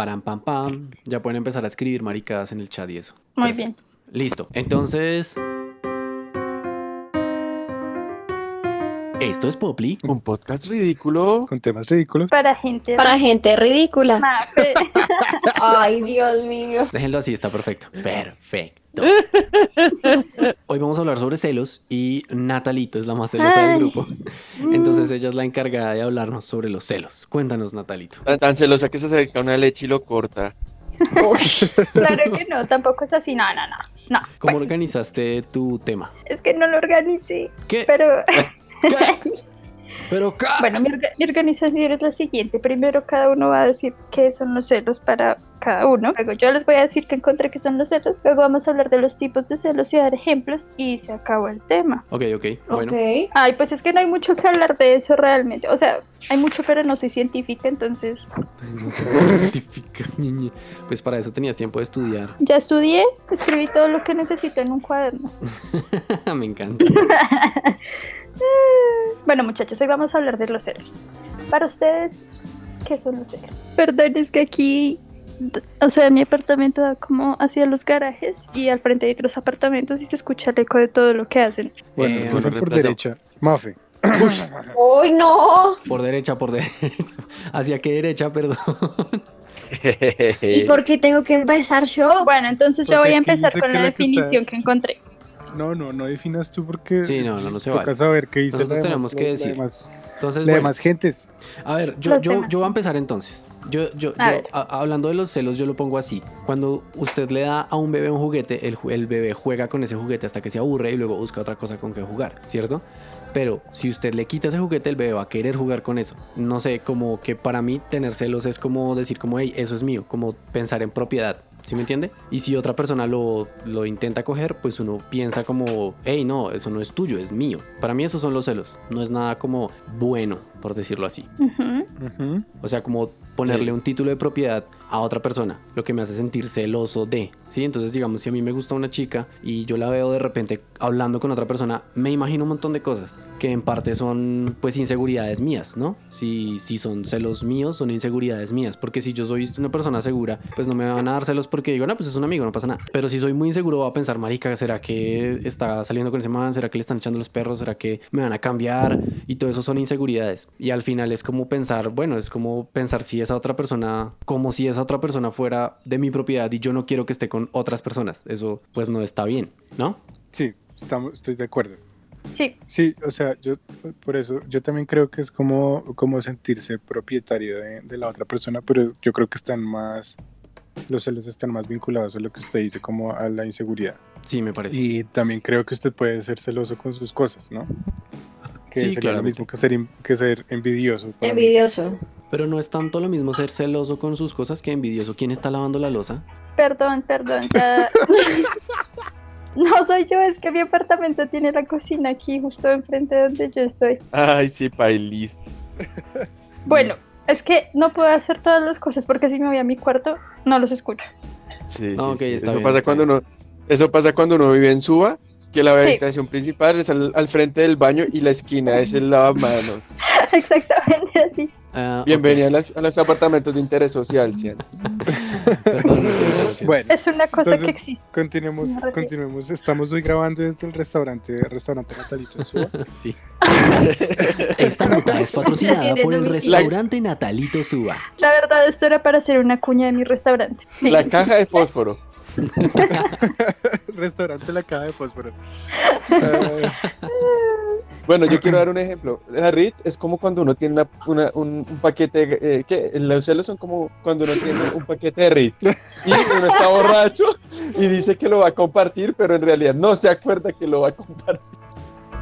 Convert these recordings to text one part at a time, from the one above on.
Param, pam, pam. Ya pueden empezar a escribir maricadas en el chat y eso. Muy Perfecto. Listo. Entonces. Esto es Popli. Un podcast ridículo. Con temas ridículos. Para gente. Para gente ridícula. Mafe. Ay, Dios mío. Déjenlo así, está perfecto. Perfecto. Hoy vamos a hablar sobre celos y Natalito es la más celosa del grupo. Entonces ella es la encargada de hablarnos sobre los celos. Cuéntanos, Natalito. Tan, tan celosa que se acerca una leche y lo corta. Claro que no, tampoco es así. No, no, no. No. ¿Cómo organizaste tu tema? Es que no lo organicé. ¿Qué? Pero. ¿Qué? ¿Pero qué? Bueno, mi, orga- mi organización es la siguiente. Primero cada uno va a decir qué son los celos para cada uno. Luego yo les voy a decir que encontré qué son los celos. Luego vamos a hablar de los tipos de celos y dar ejemplos y se acabó el tema. Ok, ok. Bueno. ok. Ay, pues es que no hay mucho que hablar de eso realmente. O sea, hay mucho, pero no soy científica, entonces Ay, no sé, científica, ñe. Pues para eso tenías tiempo de estudiar. ya estudié, escribí todo lo que necesito en un cuaderno. Me encanta. Bueno, muchachos, hoy vamos a hablar de los celos. Para ustedes, ¿qué son los celos? Perdón, es que aquí, o sea, mi apartamento da como hacia los garajes y al frente hay otros apartamentos y se escucha el eco de todo lo que hacen. Bueno, Eh, empiezan por derecha. Mafe. Uy, no. Por derecha, por derecha. ¿Hacia qué derecha, perdón? ¿Y por qué tengo que empezar yo? Bueno, entonces yo voy a empezar con la la que está- definición que encontré. No, no, no definas tú porque Sí, no, no, no se toca vale. saber qué dice Nosotros la tenemos demás- que la decir. demás- Entonces, la bueno, demás gentes. a ver, yo, yo, yo voy a empezar entonces. Yo, yo, A yo, a- hablando de los celos, yo lo pongo así. Cuando usted le da a un bebé un juguete, el, el bebé juega con ese juguete hasta que se aburre y luego busca otra cosa con que jugar, ¿cierto? Pero si usted le quita ese juguete, el bebé va a querer jugar con eso. No sé, como que para mí tener celos es como decir como, hey, eso es mío, como pensar en propiedad. ¿Sí me entiende? Y si otra persona lo, lo intenta coger, pues uno piensa como, hey, no, eso no es tuyo, es mío. Para mí esos son los celos. No es nada como bueno, por decirlo así. O sea, como ponerle un título de propiedad a otra persona, lo que me hace sentir celoso de, ¿sí? Entonces, digamos, si a mí me gusta una chica y yo la veo de repente hablando con otra persona, me imagino un montón de cosas que en parte son, pues, inseguridades mías, ¿no? Si, si son celos míos, son inseguridades mías, porque si yo soy una persona segura, pues no me van a dar celos porque digo, no, pues es un amigo, no pasa nada. Pero si soy muy inseguro, voy a pensar, marica, ¿será que está saliendo con ese man? ¿Será que le están echando los perros? ¿Será que me van a cambiar? Y todo eso son inseguridades. Y al final es como pensar, bueno, es como pensar si esa otra persona, como si esa otra persona fuera de mi propiedad y yo no quiero que esté con otras personas. Eso pues no está bien, ¿no? Sí, estamos, estoy de acuerdo. Sí, Sí, o sea, yo por eso, yo también creo que es como, como sentirse propietario de, de la otra persona, pero yo creo que están más, los celos están más vinculados a lo que usted dice, como a la inseguridad. Sí, me parece. Y también creo que usted puede ser celoso con sus cosas, ¿no? Que Sí, sería lo mismo que ser, que ser envidioso. mí. Envidioso. Pero no es tanto lo mismo ser celoso con sus cosas que envidioso. ¿Quién está lavando la losa? perdón, perdón. ya- No soy yo, es que mi apartamento tiene la cocina aquí, justo enfrente de donde yo estoy. Ay, sí, pailis. Bueno, es que no puedo hacer todas las cosas porque si me voy a mi cuarto, no los escucho. Sí, sí, ok, sí. está Eso bien, pasa está cuando uno, eso pasa cuando uno vive en Suba, que la Sí. habitación principal es al, al frente del baño y la esquina es el lavamanos. Exactamente así. Ok. Bienvenida a, las- a los apartamentos de interés social, Cian. No Bueno, Es una cosa que existe. continuemos, retiro. continuemos. Estamos hoy grabando desde el restaurante, restaurante Natalito Suba. Sí. Esta nota es patrocinada por el restaurante Natalito Suba. La verdad, esto era para hacer una cuña de mi restaurante. Sí. La caja de fósforo. restaurante La Caja de Fósforo. Bueno, yo quiero dar un ejemplo. La RIT es como cuando uno tiene una- un, paquete, eh, ¿qué? Los celos son como cuando uno tiene un paquete de RIT y uno está borracho y dice que lo va a compartir, pero en realidad no se acuerda que lo va a compartir.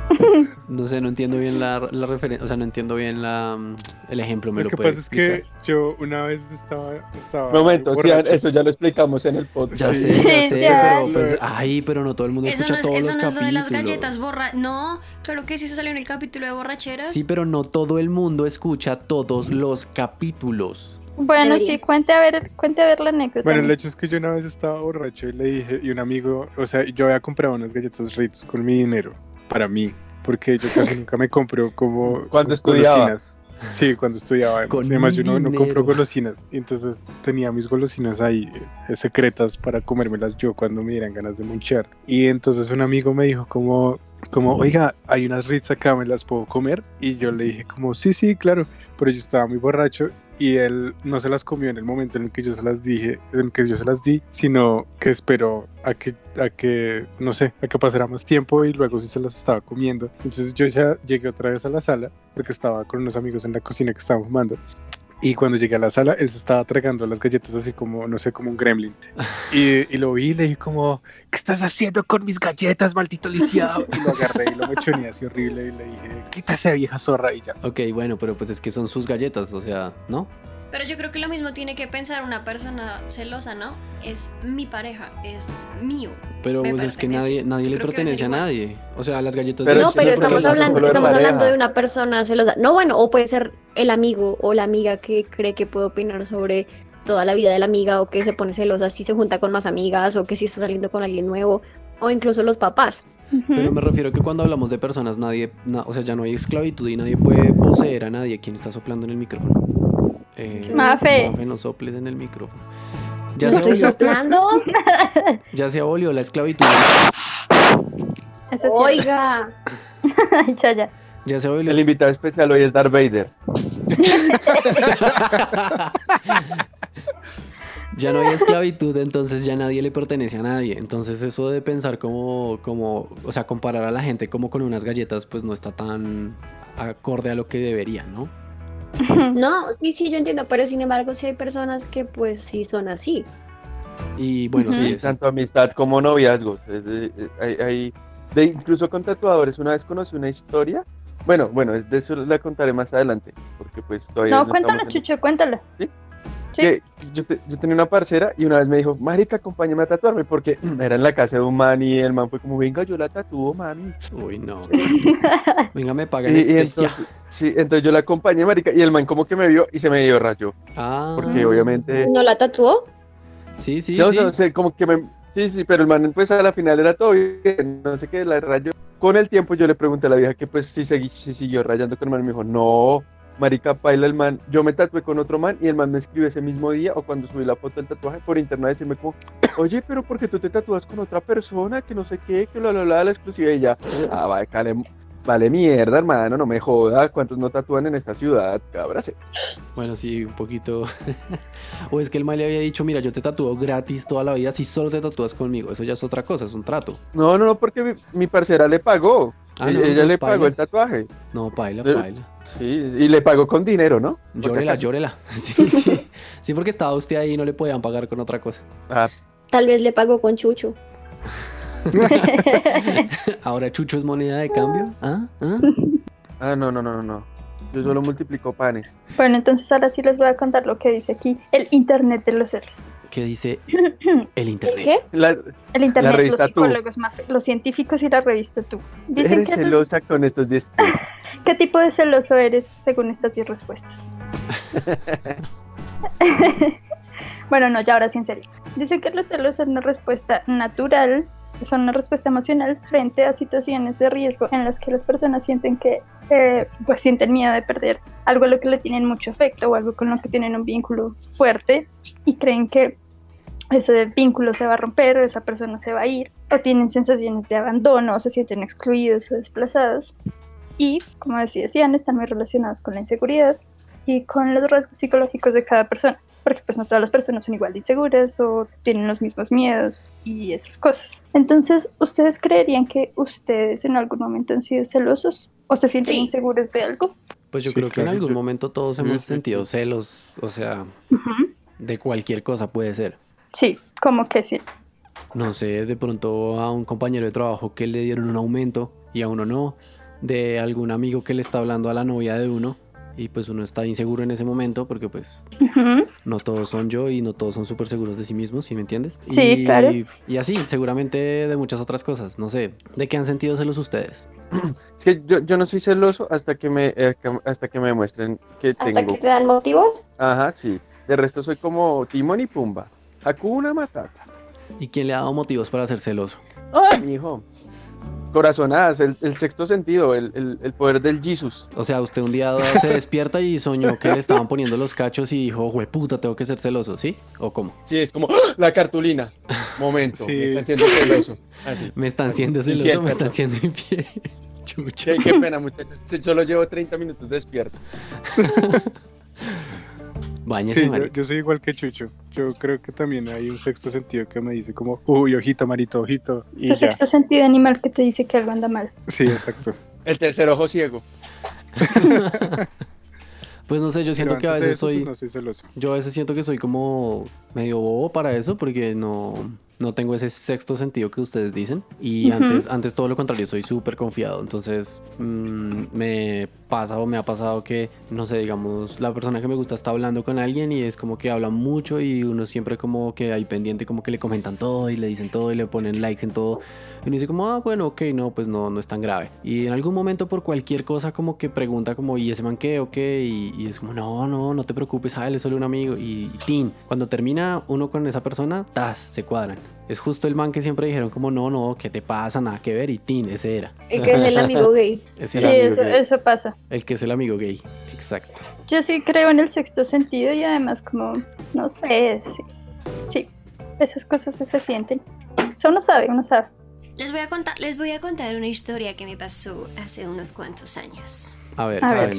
No sé, no entiendo bien la, la referencia, o sea, no entiendo bien la, mm, el ejemplo. ¿Me lo lo, que puede pasa es que explicar? yo una vez estaba. estaba Momento, borracho. eso ya lo explicamos en el podcast. Ya Sí. sé, ya Sí, sé, ya. pero pues, ay, pero no todo el mundo Eso escucha no es, todos eso los no es lo de las capítulos. galletas borra. No, claro que sí, eso salió en el capítulo de borracheras. Sí, pero no todo el mundo escucha todos los capítulos. Bueno, Debería. sí, cuente a ver, cuente a ver la anécdota. Bueno, el hecho es que yo una vez estaba borracho y le dije, y un amigo, o sea, yo había comprado unas galletas Ritz con mi dinero, para mí, porque yo casi nunca me compro como Cuando estudiaba. golosinas. Sí, cuando estudiaba. Con Además, yo no, no compro golosinas. Entonces tenía mis golosinas ahí eh, secretas para comérmelas yo cuando me dieran ganas de munchar. Y entonces un amigo me dijo como, como, oiga, hay unas Ritz acá, ¿me las puedo comer? Y yo le dije como, sí, sí, claro. Pero yo estaba muy borracho y él no se las comió en el momento en el que yo se las dije, en el que yo se las di, sino que esperó a que, a que, no sé, a que pasara más tiempo y luego sí se las estaba comiendo. Entonces yo ya llegué otra vez a la sala porque estaba con unos amigos en la cocina que estaban fumando. Y cuando llegué a la sala, él se estaba tragando las galletas así como, no sé, como un gremlin. Y, y lo vi y le dije como, ¿qué estás haciendo con mis galletas, maldito lisiado? Y lo agarré y lo mechoneé así horrible y le dije, quítase vieja zorra y ya. Ok, bueno, pero pues es que son sus galletas, o sea, ¿no? Pero yo creo que lo mismo tiene que pensar una persona celosa, ¿no? Es mi pareja, es mío. Pero pues es que nadie, nadie Yo le pertenece a nadie. O sea, las galletas Pero de no, pero estamos hablando, estamos hablando de una persona celosa. No, bueno, o puede ser el amigo o la amiga que cree que puede opinar sobre toda la vida de la amiga o que se pone celosa si se junta con más amigas o que si está saliendo con alguien nuevo o incluso los papás. Pero me refiero que cuando hablamos de personas, nadie, na- o sea, ya no hay esclavitud y nadie puede poseer a nadie. ¿Quién está soplando en el micrófono? Eh, Mafe. Mafe, no soples en el micrófono. Ya ¿No se, estoy abolió, soplando? ya se abolió la esclavitud. Eso. Oiga. Ay, ya, ya. Ya se abolió. El invitado especial hoy es Darth Vader. ya no hay esclavitud, entonces ya nadie le pertenece a nadie. Entonces eso de pensar como, como, o sea, comparar a la gente como con unas galletas, pues no está tan acorde a lo que debería, ¿no? No, sí, sí, yo entiendo, pero sin embargo sí hay personas que pues sí son así. Y bueno, sí, tanto amistad como de- eh, hay, hay- de, incluso con tatuadores. Una vez conocí una historia. Bueno, bueno, de eso la contaré más adelante. Porque pues todavía No, no en- Chucho, cuéntala. ¿Sí? Sí. que yo, te- yo tenía una parcera y una vez me dijo, Marica, acompáñame a tatuarme porque era en la casa de un man y el man fue como, venga, yo la tatúo, mami. uy, no. Venga, me pagan Y, y especia. entonces, sí, entonces yo la acompañé, Marica, y el man como que me vio y se me dio rayo. Ah, Porque obviamente... ¿No la tatuó? sí, sí, Sí, o sí. sea, o sea, como que me... Sí, sí, pero el man pues a la final era todo bien, no sé qué, la rayó. Con el tiempo yo le pregunté a la vieja que pues si, segui- si siguió rayando con el man y me dijo, no, marica, paila el man. Yo me tatué con otro man y el man me escribió ese mismo día o cuando subí la foto del tatuaje por internet decirme como, oye, pero porque tú te tatúas con otra persona, que no sé qué, que lo la, la, la exclusiva y ya, ah, vale, vale, vale mierda, hermano, no me joda, ¿cuántos no tatúan en esta ciudad? Cábrase. Bueno, sí, un poquito. o es que el mal le había dicho, mira, yo te tatúo gratis toda la vida si solo te tatúas conmigo. Eso ya es otra cosa, es un trato. No, no, no, porque mi, mi parcera le pagó. Ah, ella no, ella le paila. pagó el tatuaje. No, paila, paila. Sí, y le pagó con dinero, ¿no? Llórela, llórela. Sí, sí. Sí, porque estaba usted ahí y no le podían pagar con otra cosa. Ah, Tal vez le pagó con Chucho. Ahora Chucho es moneda de cambio. ¿Ah? ¿Ah? ah, no, no, no, no. Yo solo multiplico panes. Bueno, entonces ahora sí les voy a contar lo que dice aquí el Internet de los celos. ¿Qué dice el internet? ¿Qué? La, El Internet, los revista Tú. psicólogos, Mafe, los científicos y la revista tú. Dicen eres que tú- celosa con estos 10 tips. ¿Qué tipo de celoso eres según estas 10 respuestas? bueno, no, ya ahora sí en serio. Dicen que los celos son una respuesta natural, son una respuesta emocional frente a situaciones de riesgo en las que las personas sienten que, eh, pues sienten miedo de perder algo a lo que le tienen mucho afecto o algo con lo que tienen un vínculo fuerte y creen que ese vínculo se va a romper o esa persona se va a ir o tienen sensaciones de abandono o se sienten excluidos o desplazados. Y, como decía, decían, están muy relacionados con la inseguridad y con los rasgos psicológicos de cada persona, porque pues no todas las personas son igual de inseguras o tienen los mismos miedos y esas cosas. Entonces, ¿ustedes creerían que ustedes en algún momento han sido celosos o se sienten Sí. inseguros de algo? Pues yo Sí, creo que en algún yo- momento todos Sí, hemos sí, sentido sí. celos, o sea, Ujú. de cualquier cosa puede ser. Sí, como que sí. No sé, de pronto a un compañero de trabajo que le dieron un aumento y a uno no, de algún amigo que le está hablando a la novia de uno y pues uno está inseguro en ese momento porque pues no todos son yo y no todos son súper seguros de sí mismos, ¿sí me entiendes? Sí, y, claro. Y así, seguramente de muchas otras cosas, no sé, ¿de qué han sentido celos ustedes? Es que yo, yo no soy celoso hasta que me eh, que- hasta que me demuestren que ¿Hasta tengo. que te dan motivos? Ajá, sí. De resto soy como Timón y Pumba. Hakuna Matata. ¿Y quién le ha dado motivos para ser celoso? ¡Ay, mijo! Corazonadas, el, el sexto sentido, el, el- el poder del Jesus. O sea, usted un día se despierta y soñó que le estaban poniendo los cachos y dijo, puta, tengo que ser celoso, ¿sí? ¿O cómo? Sí, es como ¡ah! la cartulina. Momento, Sí. me están siendo celoso. Así. Me están siendo Infiel, celoso, me están siendo infiel. Chucho. Qué, qué pena, muchachos. Sí, Solo llevo 30 minutos despierto. Báñese, Sí, yo, yo soy igual que Chucho. Yo creo que también hay un sexto sentido que me dice como, uy, ojito, marito, ojito. Y Tu ya. sexto sentido animal que te dice que algo anda mal. Sí, exacto. El tercer ojo ciego. Pues no sé, yo siento que a veces eso, pues, soy... no soy celoso. Yo a veces siento que soy como medio bobo para eso porque no, no tengo ese sexto sentido que ustedes dicen. Y antes, antes todo lo contrario, soy súper confiado. Entonces mm, me pasa o me ha pasado que, no sé, digamos, la persona que me gusta está hablando con alguien y es como que habla mucho y uno siempre como que hay pendiente, como que le comentan todo y le dicen todo y le ponen likes en todo. Y uno dice como, ah, bueno, ok, no, pues no, no es tan grave. Y en algún momento por cualquier cosa como que pregunta como, ¿y ese man qué o qué? Y, y es como, no, no, no te preocupes, ah, él es solo un amigo. Y, y tin, cuando termina uno con esa persona, tas, se cuadran. Es justo el man que siempre dijeron como, no, no, ¿qué te pasa? Nada que ver. Y tin, ese era. El que es el amigo gay. Es Sí, amigo eso, gay. eso pasa. el que es el amigo gay. Exacto. Yo sí creo en el sexto sentido y además como, no sé, sí, sí, esas cosas se sienten. O sea, uno sabe, uno sabe. Les voy a contar, les voy a contar una historia que me pasó hace unos cuantos años. A ver, A ver.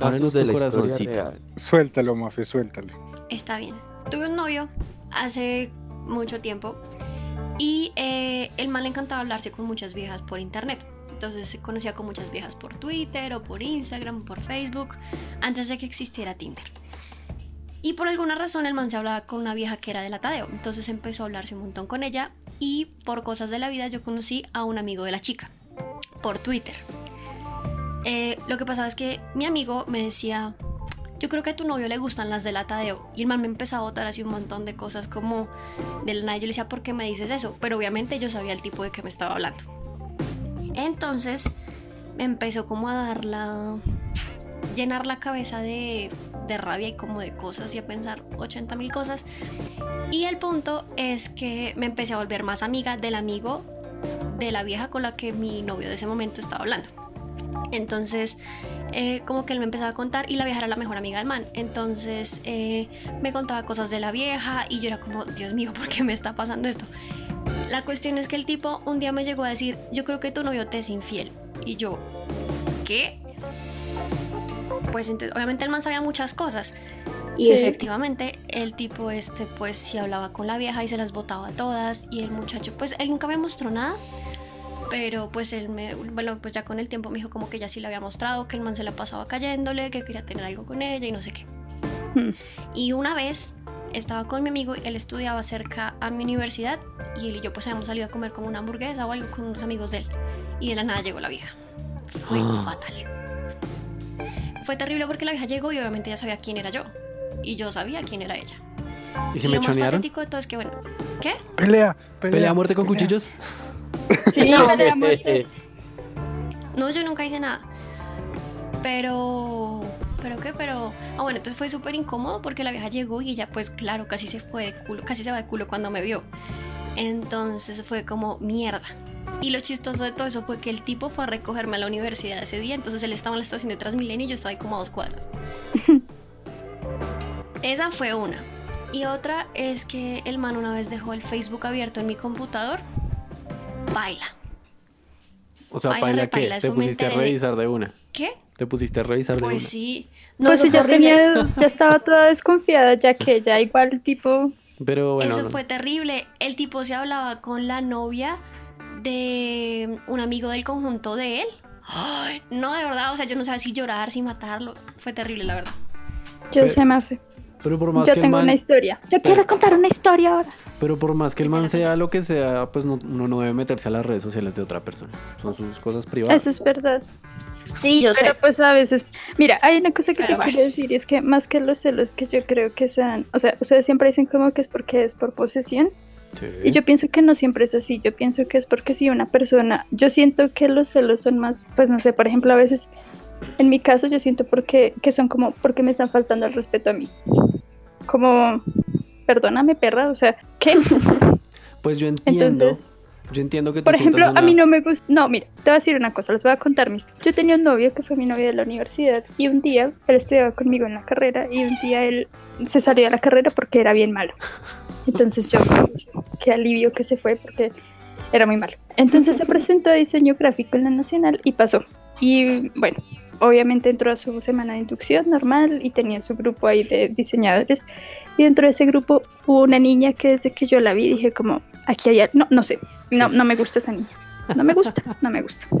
Ábrenos de tu la historia corazoncito. real. Suéltalo, Mafe, suéltalo. Está bien. Tuve un novio hace mucho tiempo y eh, el man le encantaba hablarse con muchas viejas por internet. Entonces se conocía con muchas viejas por Twitter o por Instagram, por Facebook, antes de que existiera Tinder. Y por alguna razón el man se hablaba con una vieja que era de la Tadeo. Entonces empezó a hablarse un montón con ella y por cosas de la vida yo conocí a un amigo de la chica por Twitter. Eh, lo que pasaba es que mi amigo me decía, yo creo que a tu novio le gustan las de la Tadeo. Y el man me empezó a botar así un montón de cosas como de la nada. Yo le decía, ¿por qué me dices eso? Pero obviamente yo sabía el tipo de que me estaba hablando. Entonces me empezó como a dar la... llenar la cabeza de, de rabia y como de cosas y a pensar 80 mil cosas. Y el punto es que me empecé a volver más amiga del amigo de la vieja con la que mi novio de ese momento estaba hablando. Entonces, eh, como que él me empezaba a contar y la vieja era la mejor amiga del man. Entonces, eh, me contaba cosas de la vieja y yo era como, Dios mío, ¿por qué me está pasando esto? La cuestión es que el tipo un día me llegó a decir, yo creo que tu novio te es infiel. Y yo, ¿qué? Pues ente- obviamente el man sabía muchas cosas. Y Sí. efectivamente, el tipo este, pues sí hablaba con la vieja y se las botaba todas. Y el muchacho, pues él nunca me mostró nada. Pero pues él me, bueno, pues ya con el tiempo me dijo como que ya sí le había mostrado, que el man se la pasaba cayéndole, que quería tener algo con ella y no sé qué. Hmm. Y una vez estaba con mi amigo, él estudiaba cerca a mi universidad y él y yo pues habíamos salido a comer como una hamburguesa o algo con unos amigos de él. Y de la nada llegó la vieja. Fue Ah. fatal. Fue terrible porque la vieja llegó y obviamente ya sabía quién era yo. Y yo sabía quién era ella. ¿Y se y me lo más chonearon? patético de todo es que, bueno, ¿qué? Pelea, pelea. ¿Pelea a muerte con pelea. cuchillos? Sí, No. No, yo nunca hice nada. Pero. ¿Pero qué? Pero. Ah, bueno, entonces fue súper incómodo porque la vieja llegó y ella, pues claro, casi se fue de culo, casi se va de culo cuando me vio. Entonces fue como mierda. Y lo chistoso de todo eso fue que el tipo fue a recogerme a la universidad ese día, entonces él estaba en la estación de Transmilenio y yo estaba ahí como a dos cuadras. Esa fue una. Y otra es que el man una vez dejó el Facebook abierto en mi computador. Baila. O sea, Baila, ¿paila qué? repaila, Te me pusiste a revisar de una. ¿Qué? Te pusiste a revisar de Pues una. sí. No, Pues fue horrible. tenía, ya estaba toda desconfiada, ya que ya igual tipo, Pero bueno, Eso no. fue terrible. El tipo se hablaba con la novia de un amigo del conjunto de él. Ay, no, de verdad, o sea, yo no sabía si llorar, si matarlo. Fue terrible, la verdad. yo Pe- sé, Mafe. Pero por más Yo que el tengo man, una historia. Yo quiero contar una historia ahora. pero por más que el man sea lo que sea, pues no, uno no debe meterse a las redes sociales de otra persona. Son sus cosas privadas. Eso es verdad. Sí, yo sé. Pero pues a veces, mira, hay una cosa que Pero yo quiero decir y es que más que los celos que yo creo que sean, o sea, ustedes siempre dicen como que es porque es por posesión Sí. y yo pienso que no siempre es así, yo pienso que es porque si una persona, yo siento que los celos son más, pues no sé, por ejemplo, a veces, en mi caso yo siento porque, que son como porque me están faltando el respeto a mí. Como, perdóname perra, o sea, ¿qué? Pues yo entiendo, Entonces, Yo entiendo que tú Por ejemplo, sientas a mí una- no me gusta. No, mira, te voy a decir una cosa, les voy a contar mis. Yo tenía un novio que fue mi novio de la universidad y un día él estudiaba conmigo en la carrera y un día él se salió de la carrera porque era bien malo. Entonces yo, qué alivio que se fue porque era muy malo. Entonces se presentó a diseño gráfico en la Nacional y pasó. Y bueno, obviamente entró a su semana de inducción normal y tenía su grupo ahí de diseñadores. Y dentro de ese grupo hubo una niña que desde que yo la vi dije como, aquí hay... No, no sé, no, no me gusta esa niña. No me gusta, no me gusta.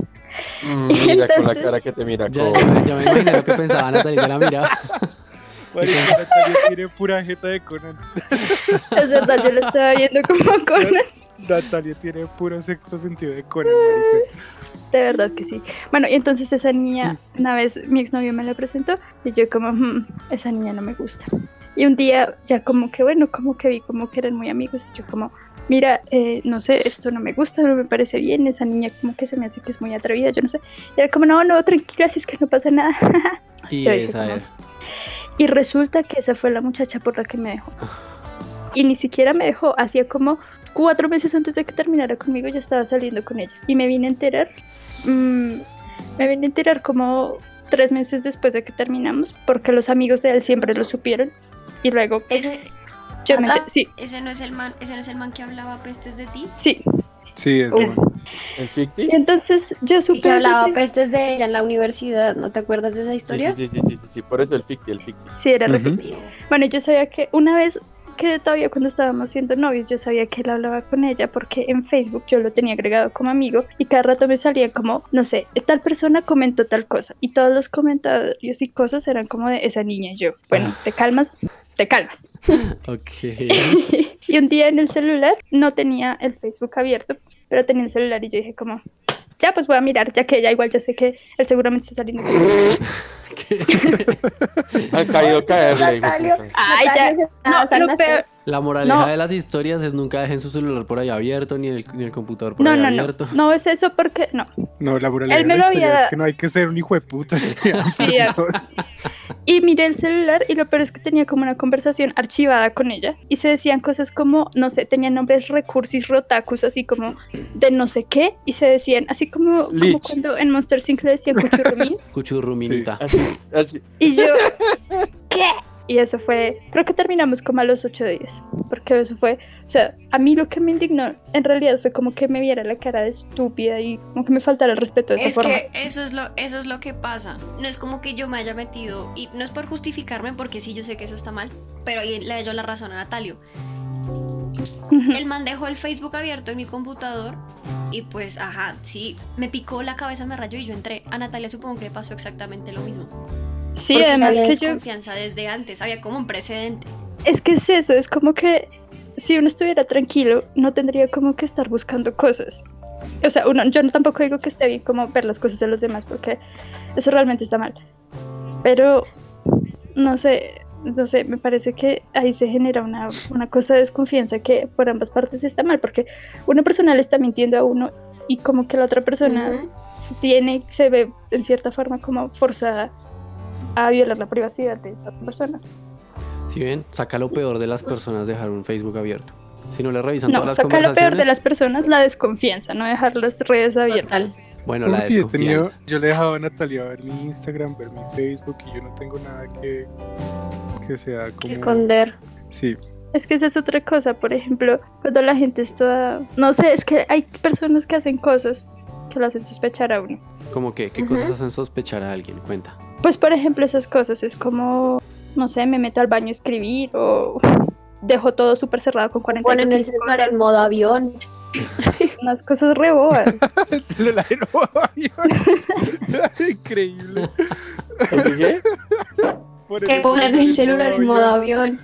Mm, mira con la cara que te mira. Ya, como- ya, me- ya me imaginé lo que pensaba Natalia, la miraba. Natalia tiene pura jeta de Conan. Es verdad, yo lo estaba viendo como con... Natalia tiene puro sexto sentido de Conan. De verdad que sí. Bueno, y entonces esa niña, una vez mi exnovio me la presentó y yo como, "Hmm, esa niña no me gusta. Y un día ya como que, bueno, como que vi como que eran muy amigos y yo como, mira, eh, no sé, esto no me gusta, no me parece bien, esa niña como que se me hace que es muy atrevida, yo no sé. Y era como, no, no, tranquila, así es que no pasa nada. Y Yo dije esa como- era. Y resulta que esa fue la muchacha por la que me dejó. Y ni siquiera me dejó, hacía como cuatro meses antes de que terminara conmigo ya estaba saliendo con ella. Y me vine a enterar, mm, me vine a enterar como tres meses después de que terminamos, porque los amigos de él siempre lo supieron. Y luego, pues, Ese, yo me Nata. enter- sí, ese no es el man, ese no es el man que hablaba pestes de ti. sí. Sí, es bueno. ¿El Ficti? Y entonces yo supe... Que hablaba ese- pestes de ella en la universidad, ¿no te acuerdas de esa Sí, historia? sí, sí, sí, sí, sí, por eso el Ficti, el Ficti. Sí, era. Pero Bueno, yo sabía que una vez que todavía cuando estábamos siendo novios, yo sabía que él hablaba con ella porque en Facebook yo lo tenía agregado como amigo y cada rato me salía como, no sé, tal persona comentó tal cosa y todos los comentarios y cosas eran como de esa niña y yo. Bueno, te calmas, te calmas. Ok. y un día en el celular no tenía el Facebook abierto, pero tenía el celular y yo dije como, ya pues voy a mirar, ya que ella igual ya sé que él seguramente está saliendo Han caído caerle. puta. Ay, ya. No, lo peor, La moraleja No. de las historias es nunca dejen su celular por ahí abierto, ni el, ni el computador por no, ahí no, no, abierto. no es eso porque, no, No, la me de la lo historia había- es que no hay que ser un hijo de puta. Sí, Y miré el celular y lo peor es que tenía como una conversación archivada con ella y se decían cosas como, no sé, tenían nombres recursis rotakus, así como de no sé qué, y se decían así como, cuando en Monster Inc. le decían cuchurrumín, Cuchurruminita. Así, así. y yo, ¿qué? Y eso fue, creo que terminamos como a los ocho días, porque eso fue, o sea, a mí lo que me indignó en realidad fue como que me viera la cara de estúpida y como que me faltara el respeto de esa es forma. que eso es lo eso es lo que pasa. No es como que yo me haya metido y no es por justificarme porque sí yo sé que eso está mal, pero ahí le doy la razón a Natalio. El man dejó el Facebook abierto en mi computador y pues, ajá, sí, me picó la cabeza, me rayó y yo entré. A Natalia supongo que le pasó exactamente lo mismo. Sí, porque además que yo, desconfianza desde antes, había como un precedente. Es que es eso, es como que si uno estuviera tranquilo, no tendría como que estar buscando cosas. O sea, uno, yo tampoco digo que esté bien como ver las cosas de los demás, porque eso realmente está mal. Pero, no sé, no sé, me parece que ahí se genera una, una cosa de desconfianza que por ambas partes está mal, porque una persona le está mintiendo a uno y como que la otra persona se tiene, se ve en cierta forma como forzada a violar la privacidad de esa persona. Si ven, saca lo peor de las personas dejar un Facebook abierto. Si no le revisan No, todas las saca lo peor de las personas, la desconfianza, no dejar las redes abiertas. Total. Bueno, la he tenido- desconfianza. yo le he dejado a Natalia ver mi Instagram, ver mi Facebook y yo no tengo nada que, que sea Que como... esconder. Sí, Es que esa es otra cosa, por ejemplo, cuando la gente es toda... No sé, es que hay personas que hacen cosas que lo hacen sospechar a uno. Como que, ¿qué cosas hacen sospechar a alguien? Cuenta. Pues por ejemplo esas cosas, es como, no sé, me meto al baño a escribir o dejo todo súper cerrado con 40 Ponen el celular en modo avión. Unas cosas re bobas. el celular en modo avión. Increíble. ¿Así que? Ponen el celular en modo avión.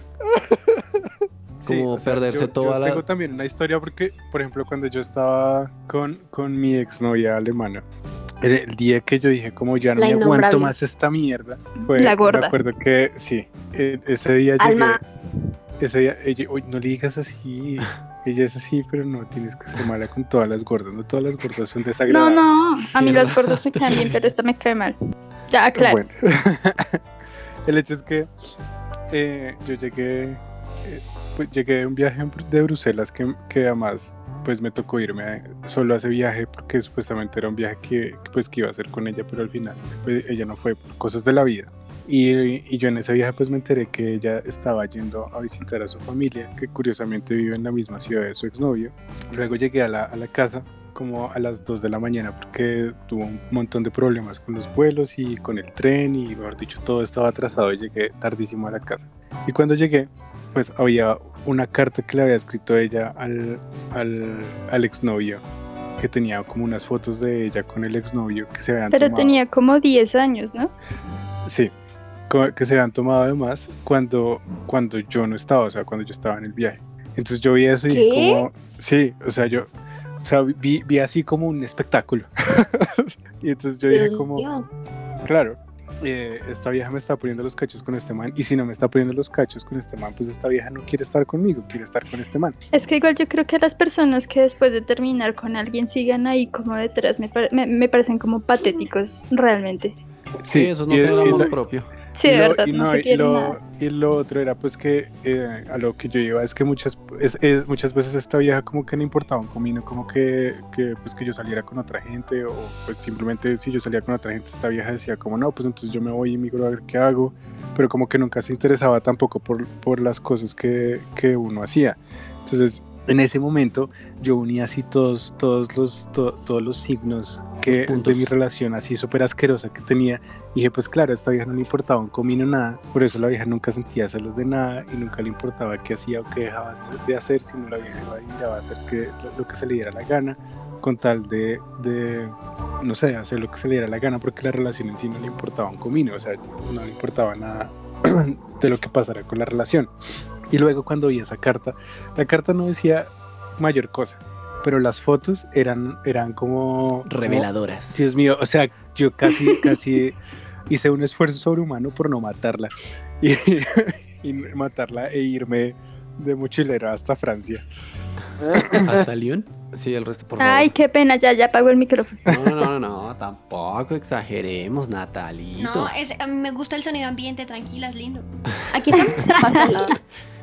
Sí, Como perderse yo, toda yo la- Tengo también una historia porque, por ejemplo, cuando yo estaba con, con mi exnovia alemana, el, el día que yo dije como ya no La me aguanto más esta mierda, fue, La gorda. me acuerdo que sí, e- ese día Alma. llegué, ese día, ella, uy, no le digas así, ella es así, pero no tienes que ser mala con todas las gordas, no todas las gordas son No, desagradables. no, a mí las gordas me caen bien, pero esta me cae mal. Ya, claro. Bueno, el hecho es que eh, yo llegué eh, pues llegué de un viaje de Bruselas que, que además pues me tocó irme solo a ese viaje porque supuestamente era un viaje que, que, pues que iba a hacer con ella, pero al final pues, ella no fue por cosas de la vida. Y, y yo en ese viaje pues me enteré que ella estaba yendo a visitar a su familia, que curiosamente vive en la misma ciudad de su exnovio. Luego llegué a la, a la casa como a las 2 de la mañana porque tuvo un montón de problemas con los vuelos y con el tren y mejor dicho todo estaba atrasado y llegué tardísimo a la casa. Y cuando llegué pues había una carta que le había escrito ella al, al, al exnovio que tenía como unas fotos de ella con el exnovio que se habían Pero tomado. tenía como 10 años, ¿no? Sí, que se habían tomado además cuando, cuando yo no estaba, o sea, cuando yo estaba en el viaje. Entonces yo vi eso y ¿Qué? como, sí, o sea, yo, o sea, vi, vi así como un espectáculo. y entonces yo dije como, claro, eh, esta vieja me está poniendo los cachos con este man y si no me está poniendo los cachos con este man, pues esta vieja no quiere estar conmigo, quiere estar con este man. Es que igual yo creo que las personas que después de terminar con alguien sigan ahí como detrás me, me, me parecen como patéticos, realmente. Sí, eso es no y amor propio. Sí, y de lo- verdad, y no, no, se y lo, nada. y lo otro era pues que eh, a lo que yo iba es que muchas es, es- muchas veces esta vieja como que no importaba un comino como que, que pues que yo saliera con otra gente o pues simplemente si yo salía con otra gente esta vieja decía como no pues entonces yo me voy y migro a ver qué hago pero como que nunca se interesaba tampoco por, por las cosas que, que uno hacía entonces en ese momento yo uní así todos todos los to- todos los signos que Los de mi relación así súper asquerosa que tenía y dije, pues claro, a esta vieja no le importaba un comino nada, por eso la vieja nunca sentía celos de nada y nunca le importaba qué hacía o qué dejaba de hacer, sino la vieja iba a hacer que, lo, que se le diera la gana, con tal de, de, no sé, hacer lo que se le diera la gana, porque la relación en sí no le importaba un comino, o sea, no le importaba nada de lo que pasara con la relación. Y luego cuando vi esa carta, la carta no decía mayor cosa, pero las fotos eran, eran como... como- Reveladoras. Dios mío, o sea, yo casi, casi hice un esfuerzo sobrehumano por no matarla y, y matarla e irme de mochilero hasta Francia. ¿Hasta Lyon? Sí, el resto, por favor. Ay, qué pena, ya, ya apagó el micrófono. No, no, no, no, no, tampoco exageremos, Natalito. No, es, a mí me gusta el sonido ambiente, tranquila, es lindo. Aquí está.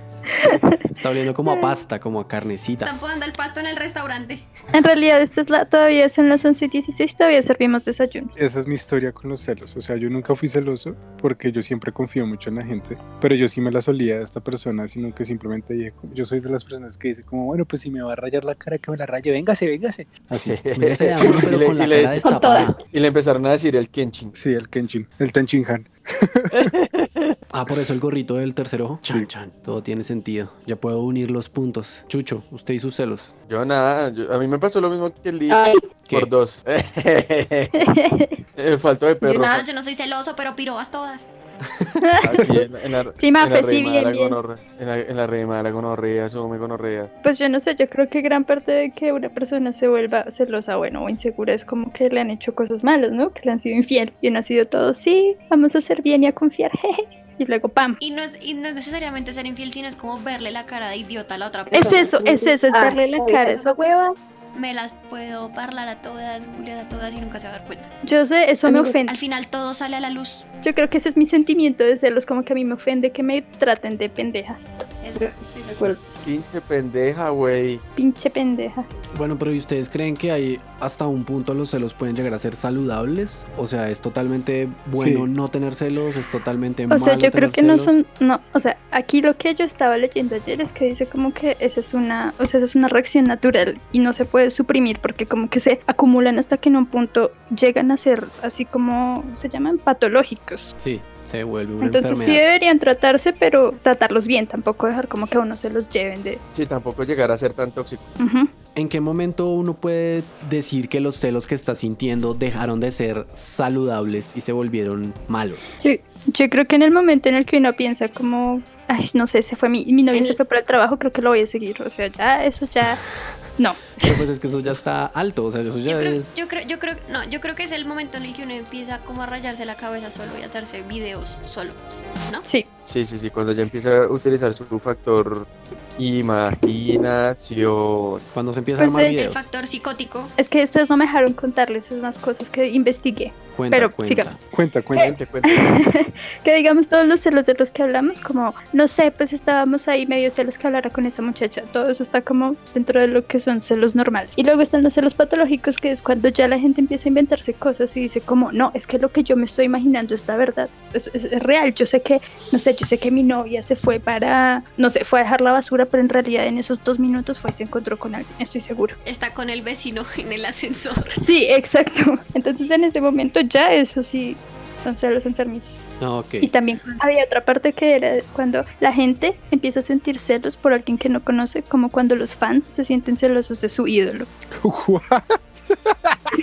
Está oliendo como a pasta, como a carnecita. Están podando el pasto en el restaurante. En realidad, esta es la, todavía son las 11 y 16, todavía servimos desayuno. Esa es mi historia con los celos. O sea, yo nunca fui celoso porque yo siempre confío mucho en la gente, pero yo sí me la solía de esta persona, sino que simplemente dije, yo soy de las personas que dice como, bueno, pues si me va a rayar la cara, que me la raye, véngase, véngase. Así. Véngase amor, pero Y le- con la y le cara dice- Con toda. destapada. Y le empezaron a decir el Kenshin. Sí, el Kenshin, el Tenchinhan. Ah, por eso el gorrito del tercer ojo. Chan, chan. Todo tiene sentido. Ya puedo unir los puntos. Chucho, usted y sus celos. Yo nada, yo- a mí me pasó lo mismo que el Lee Ay, ¿Qué? por dos. el falto de Yo, perro. nada, yo no soy celoso, pero pirobas todas. Así, en, en la, Sí, en la Mafe, sí, bien, bien. En la, en la rima la gonorrea, sume gonorrea. Pues yo no sé, yo creo que gran parte de que una persona se vuelva celosa, bueno, o insegura es como que le han hecho cosas malas, ¿no? Que le han sido infiel. Y uno ha sido todo, sí, vamos a hacer bien y a confiar, jeje. Y luego, pam. Y no, es, y no es necesariamente ser infiel, sino es como verle la cara de idiota a la otra Es persona. eso, es eso, es Ah, verle la cara. esa Eso, hueva. Me las puedo parlar a todas, culiar a todas y nunca se va a dar cuenta. yo sé, eso me Amigos, ofende. Al final todo sale a la luz. Yo creo que ese es mi sentimiento de celos, como que a mí me ofende que me traten de pendeja. Esto- estoy de acuerdo. Pinche pendeja, güey. Pinche pendeja. Bueno, pero ¿y ustedes creen que hay hasta un punto los celos pueden llegar a ser saludables? O sea, ¿es totalmente bueno Sí. no tener celos? ¿Es totalmente O malo sea, yo creo que no son, no, o sea, aquí lo que yo estaba leyendo ayer es que dice como que esa es una, o sea, esa es una reacción natural y no se puede suprimir porque como que se acumulan hasta que en un punto llegan a ser así como se llaman patológicos. Sí, se vuelve una Entonces sí enfermedad. deberían tratarse, pero tratarlos bien, tampoco dejar como que a uno se los lleven de... Sí, tampoco llegar a ser tan tóxico. Ujú. ¿En qué momento uno puede decir que los celos que está sintiendo dejaron de ser saludables y se volvieron malos? Yo, yo creo que en el momento en el que uno piensa como, ay, no sé, se fue mi, mi novio se fue para el trabajo, creo que lo voy a seguir. O sea, ya, eso ya, no, Pero pues es que eso ya está alto, o sea, eso ya Yo creo, es... yo creo, yo creo, no, yo creo que es el momento en el que uno empieza como a rayarse la cabeza solo y a hacerse videos solo, ¿no? Sí. Sí, sí, sí, cuando ya empieza a utilizar su factor imaginación. Cuando se empieza Pues a armar el- El videos. factor psicótico. Es que ustedes no me dejaron contarles unas cosas que investigué. Cuenta, pero cuenta. sigamos. Cuenta, cuenta. Cuente, cuente. que digamos todos los celos de los que hablamos, como, no sé, pues estábamos ahí medio celos que hablara con esa muchacha. Todo eso está como dentro de lo que son celos normales. Y luego están los celos patológicos, que es cuando ya la gente empieza a inventarse cosas y dice como, no, es que lo que yo me estoy imaginando es la verdad. Es, es- es real. Yo sé que, no sé, yo sé que mi novia se fue para, no sé, fue a dejar la basura, pero en realidad en esos dos minutos fue y se encontró con alguien. Estoy seguro. Está con el vecino en el ascensor. Sí, exacto. Entonces en ese momento ya eso sí son celos enfermizos. Ah. Y también había otra parte que era cuando la gente empieza a sentir celos por alguien que no conoce, como cuando los fans se sienten celosos de su ídolo. What?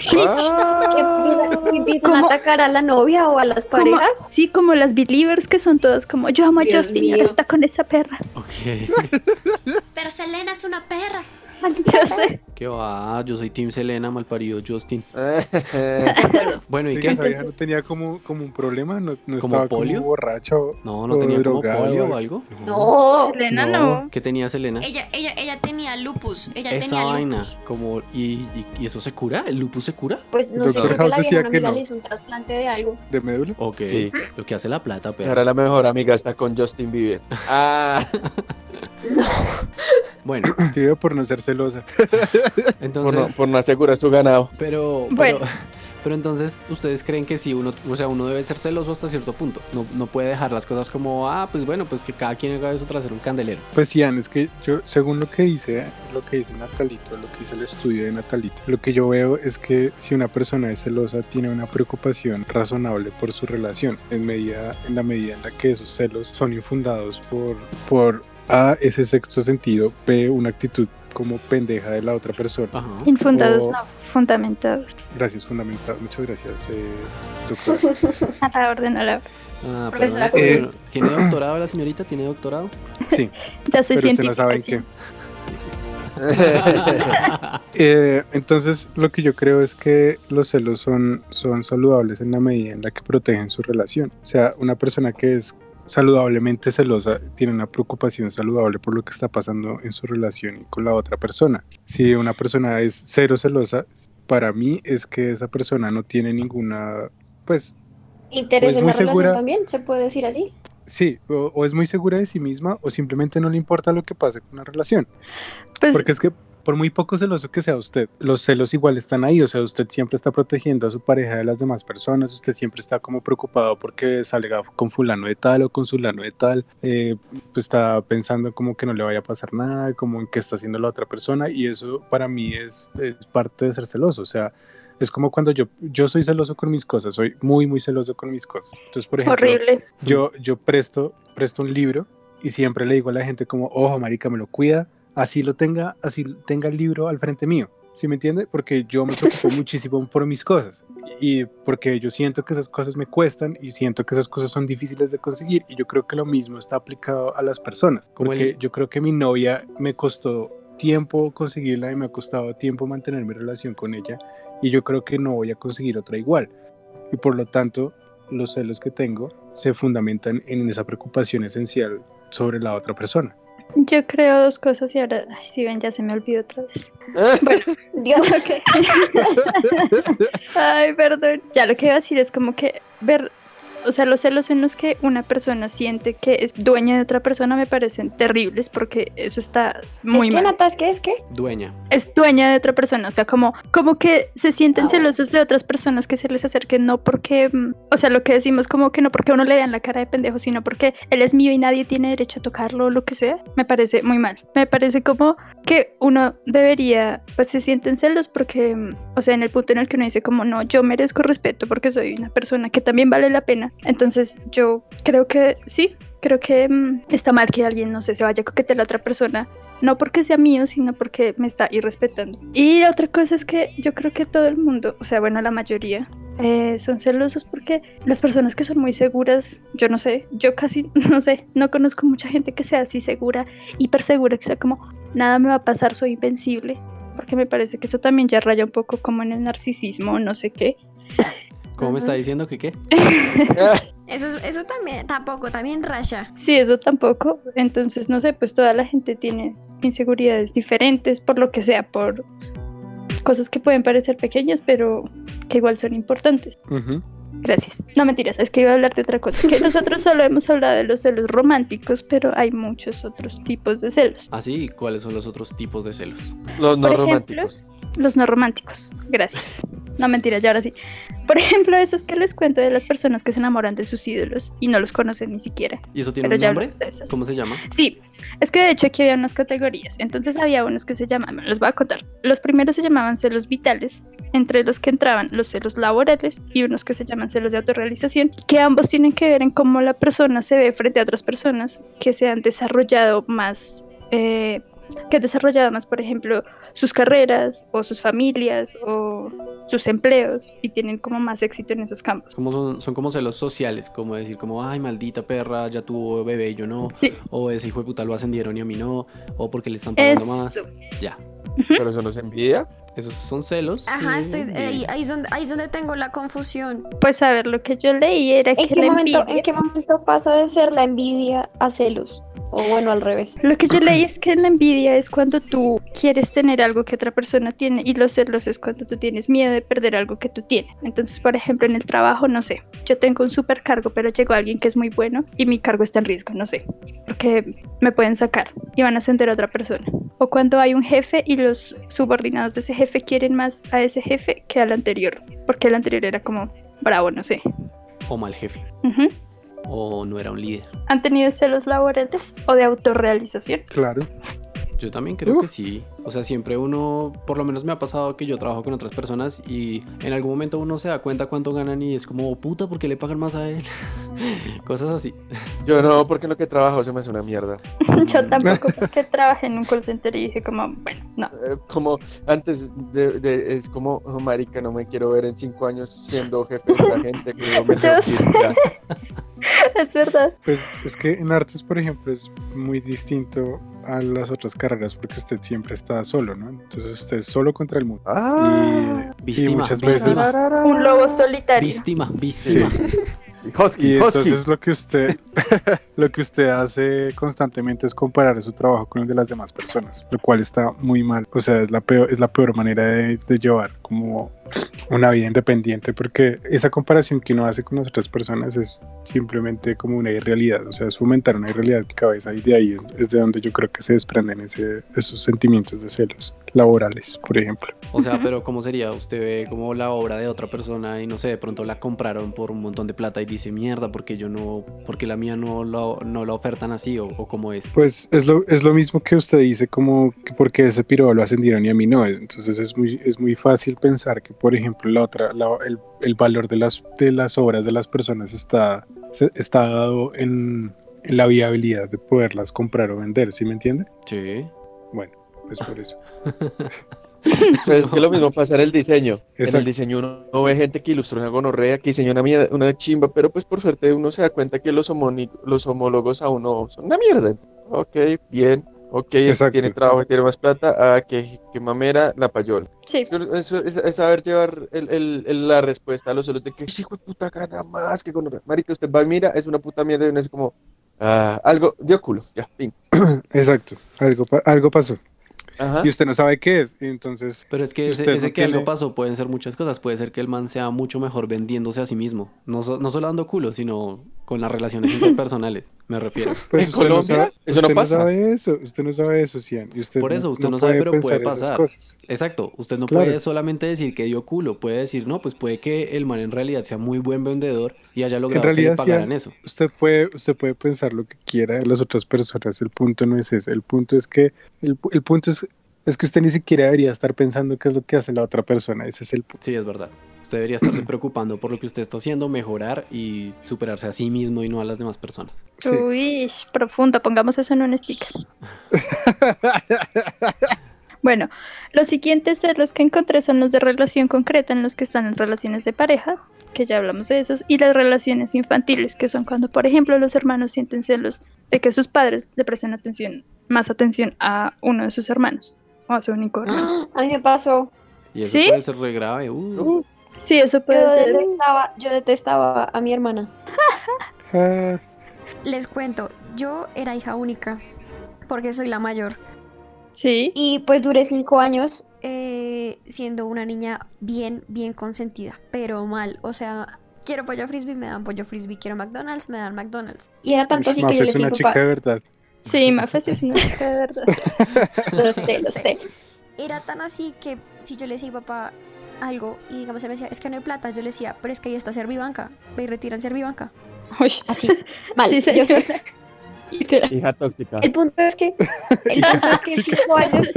Sí, Que empiezan, que empiezan a atacar a la novia o a las como, parejas. sí, como las believers que son todas como yo amo a Dios Justin y ahora está con esa perra. Ok. Pero Selena es una perra. Ya sé. ¿Qué va? Yo soy Team Selena, malparido Justin. Bueno, ¿y qué? esa vieja no tenía como, como un problema, no, no ¿Como estaba polio? como borracha o, No, no o tenía como polio o algo. No. No. no. ¿Qué tenía Selena? Ella, ella, ella tenía lupus. Ella Esa tenía vaina. lupus. Como, ¿y, y, y eso se cura? ¿El lupus se cura? Pues no sé, Doctor creo que House la decía que no. le hizo un trasplante de algo. de médula. Ok. Sí. Lo que hace la plata, pero. ahora la mejor amiga está con Justin Bieber. Ah, Bueno, Te por no ser celosa. por entonces. no, por no asegurar su ganado. Pero, Bueno. pero, pero entonces, ¿ustedes creen que sí, uno, o sea, uno debe ser celoso hasta cierto punto? No, no puede dejar las cosas como, ah, pues bueno, pues que cada quien haga de su trasero un candelero. Pues sí, es que yo, según lo que dice, lo que dice Natalito, lo que dice el estudio de Natalito, lo que yo veo es que si una persona es celosa, tiene una preocupación razonable por su relación, en medida, en la medida en la que esos celos son infundados por, por A, ese sexto sentido, B, una actitud como pendeja de la otra persona. Ajá. Infundados, O- no, fundamentados. Gracias, fundamental. Muchas gracias, eh, doctora. A la orden, a la orden. Ah, perdona, pero, ¿Tiene doctorado la señorita? ¿Tiene doctorado? Sí, Ya se pero usted siente. no sabe en qué. Eh, entonces, lo que yo creo es que los celos son, son saludables en la medida en la que protegen su relación. O sea, una persona que es saludablemente celosa tiene una preocupación saludable por lo que está pasando en su relación y con la otra persona. Si una persona es cero celosa, para mí es que esa persona no tiene ninguna, pues Interés Pues en muy la relación segura. también, se puede decir así. sí, o, o es muy segura de sí misma o simplemente no le importa lo que pase con la relación. Pues, Porque es que por muy poco celoso que sea usted, los celos igual están ahí, o sea, usted siempre está protegiendo a su pareja de las demás personas, usted siempre está como preocupado porque salga con fulano de tal o con fulano de tal, eh, pues está pensando como que no le vaya a pasar nada, como en qué está haciendo la otra persona y eso para mí es, es parte de ser celoso, o sea, es como cuando yo, yo soy celoso con mis cosas, soy muy, muy celoso con mis cosas. Entonces, por ejemplo, horrible. yo, yo presto, presto un libro y siempre le digo a la gente como, ojo, marica, me lo cuida, así lo tenga, así tenga el libro al frente mío. ¿Sí me entiende? Porque yo me preocupo muchísimo por mis cosas y porque yo siento que esas cosas me cuestan y siento que esas cosas son difíciles de conseguir y yo creo que lo mismo está aplicado a las personas Como porque el- yo creo que mi novia me costó tiempo conseguirla y me ha costado tiempo mantener mi relación con ella y yo creo que no voy a conseguir otra igual y por lo tanto los celos que tengo se fundamentan en esa preocupación esencial sobre la otra persona. Yo creo dos cosas y ahora, ay, si ven, ya se me olvidó otra vez. Dios, Ok. Ay, perdón. Ya lo que iba a decir es como que ver, o sea, los celos en los que una persona siente que es dueña de otra persona me parecen terribles porque eso está muy ¿Es que mal. Natas qué es qué? Dueña. Es dueña de otra persona, o sea, como, como que se sienten Ah, celosos de otras personas que se les acerquen, no porque, mm, o sea, lo que decimos como que no porque uno le vean la cara de pendejo, sino porque él es mío y nadie tiene derecho a tocarlo o lo que sea, me parece muy mal. Me parece como que uno debería, pues se sienten celos porque, mm, o sea, en el punto en el que uno dice como, no, yo merezco respeto porque soy una persona que también vale la pena. Entonces yo creo que sí, creo que mm, está mal que alguien, no sé, se vaya a coquetear a otra persona no porque sea mío, sino porque me está irrespetando. Y otra cosa es que yo creo que todo el mundo, o sea, bueno, la mayoría, eh, son celosos porque las personas que son muy seguras, yo no sé, yo casi, no sé, no conozco mucha gente que sea así segura, hiper segura, que sea como, nada me va a pasar, soy invencible. porque me parece que eso también ya raya un poco como en el narcisismo, no sé qué. ¿Cómo me está diciendo que qué? Eso, eso también, tampoco, también raya. Sí, eso tampoco. Entonces, no sé, pues toda la gente tiene inseguridades diferentes, por lo que sea, por cosas que pueden parecer pequeñas, pero que igual son importantes. Gracias. No mentiras, es que iba a hablar de otra cosa. Que nosotros solo hemos hablado de los celos románticos, pero hay muchos otros tipos de celos. Así, ¿y ¿cuáles son los otros tipos de celos? Los no Por ejemplo, románticos. Los no románticos. Gracias. No mentiras, ya ahora sí. Por ejemplo, esos que les cuento de las personas que se enamoran de sus ídolos y no los conocen ni siquiera. ¿Y eso tiene Pero un nombre? ¿Cómo se llama? Sí, es que de hecho aquí había unas categorías. Entonces había unos que se llamaban, los voy a contar. Los primeros se llamaban celos vitales, entre los que entraban los celos laborales y unos que se llaman celos de autorrealización, que ambos tienen que ver en cómo la persona se ve frente a otras personas que se han desarrollado más. eh, que han desarrollado más, por ejemplo, sus carreras o sus familias o sus empleos y tienen como más éxito en esos campos. Como son, son como celos sociales, como decir como, ay, maldita perra, ya tuvo bebé y yo no. Sí, O ese hijo de puta lo ascendieron y a mí no. O porque le están pagando más. eso. Ya. Pero eso no se envidia. Esos son celos. Ajá, sí, estoy, ahí, ahí es donde, ahí es donde tengo la confusión. Pues a ver, lo que yo leí era ¿En que qué, la momento, envidia... ¿En qué momento pasa de ser la envidia a celos? O bueno, al revés. Lo que yo leí es que la envidia es cuando tú quieres tener algo que otra persona tiene y los celos es cuando tú tienes miedo de perder algo que tú tienes. Entonces, por ejemplo, en el trabajo, no sé, yo tengo un supercargo, pero llegó alguien que es muy bueno y mi cargo está en riesgo, no sé, porque me pueden sacar y van a ascender a otra persona. O cuando hay un jefe y los subordinados de ese jefe quieren más a ese jefe que al anterior, porque el anterior era como bravo, no sé. O mal jefe. O no era un líder. ¿Han tenido celos laborales o de autorrealización? Claro. Yo también creo Uf. que sí. O sea, siempre uno, por lo menos me ha pasado que yo trabajo con otras personas y en algún momento uno se da cuenta cuánto ganan y es como, puta, ¿por qué le pagan más a él? Cosas así. Yo no, porque en lo que trabajo se me hace una mierda. Yo tampoco, porque trabajé en un call center y dije como, bueno, no. Eh, como antes de, de- es como, oh, marica, no me quiero ver en cinco años siendo jefe de la gente. Que yo me. Es verdad. Pues es que en artes, por ejemplo, es muy distinto a las otras carreras porque usted siempre está solo, ¿no? Entonces usted es solo contra el mundo. Ah, Y, y muchas víctima. veces... Un lobo solitario. Víctima, víctima. sí, Husky, Y Husky. entonces lo que usted lo que usted hace constantemente es comparar su trabajo con el de las demás personas, lo cual está muy mal. O sea, es la peor, es la peor manera de, de llevar como una vida independiente, porque esa comparación que uno hace con las otras personas es simplemente como una irrealidad, o sea, es fomentar una irrealidad en mi cabeza y de ahí es, es de donde yo creo que se desprenden ese, esos sentimientos de celos laborales, por ejemplo. O sea, pero ¿cómo sería? Usted ve como la obra de otra persona y no sé, de pronto la compraron por un montón de plata y dice, mierda, porque yo no, porque la mía no, la- no la ofertan así o, o cómo es. Pues es lo, es lo mismo que usted dice, como que porque ese piro lo ascendieron y a mí no. Entonces es muy, es muy fácil pensar que, por ejemplo, la otra, la- el, el valor de las, de las obras de las personas está, se- está dado en, en la viabilidad de poderlas comprar o vender, ¿sí me entiende? Sí. Bueno, pues por eso. Pues es que lo mismo pasa en el diseño. En el diseño uno, uno ve gente que ilustró una gonorrea, que diseñó una, mierda- una chimba, pero pues por suerte uno se da cuenta que los, los homólogos a uno son una mierda. Ok, bien. Ok, Exacto. tiene trabajo y tiene más plata. Ah, que, que mamera, la payola. Sí, Es, eso es, es saber llevar el- el- el- la respuesta a los celos de que "Ese hijo de puta gana más que gonorrea. Marica, usted va y mira, es una puta mierda y uno es como, ah, algo, dio culo, ya, fin. Exacto, algo, pa- algo pasó. Ajá. Y usted no sabe qué es. Entonces, Pero es que Si ese, ese no que algo pasó pueden ser muchas cosas. Puede ser que el man sea mucho mejor vendiéndose a sí mismo. No, so- no solo dando culo, sino con las relaciones interpersonales, me refiero. pues ¿En no Colombia? sabe, Eso no usted pasa. sabe eso, usted no sabe eso, Cian. Y usted Por eso, usted no sabe, pero puede pasar. cosas. Exacto, usted no Claro. puede solamente decir que dio culo, puede decir, no, pues puede que el man en realidad sea muy buen vendedor y haya logrado que le realidad, sí, pagaran eso. Usted puede, usted puede pensar lo que quiera de las otras personas. El punto no es ese. El punto es que el punto es, es que usted ni siquiera debería estar pensando qué es lo que hace la otra persona. Ese es el punto. Sí, es verdad. Usted debería estarse preocupando por lo que usted está haciendo, mejorar y superarse a sí mismo y no a las demás personas. Sí. Uy, profundo, pongamos eso en un sticker. Bueno, los siguientes celos que encontré son los de relación concreta en los que están las relaciones de pareja, que ya hablamos de esos, y las relaciones infantiles, que son cuando, por ejemplo, los hermanos sienten celos de que sus padres le presten atención, más atención a uno de sus hermanos. O hace unicornio. A mí me pasó. Y eso ¿Sí? puede ser re grave. uh. Uh, Sí, eso Yo puede ser. detestaba, yo detestaba a mi hermana. Les cuento, yo era hija única, porque soy la mayor. Sí. Y pues duré cinco años. eh, siendo una niña bien, bien consentida, pero mal. O sea, quiero pollo frisbee, me dan pollo frisbee. Quiero McDonald's, me dan McDonald's. Y era tanto así que yo le es una decía chica papá. de verdad. Sí, Mafe sí es una chica de verdad. Lo sé, lo sé. Era tan así que si yo le decía papá algo y digamos él me decía, es que no hay plata, yo le decía, pero es que ahí está Servibanca, ve y retiran Servibanca. Uy. Así. Mal. Sí, yo. Literal. hija tóxica. El punto es que, el punto es que cinco años,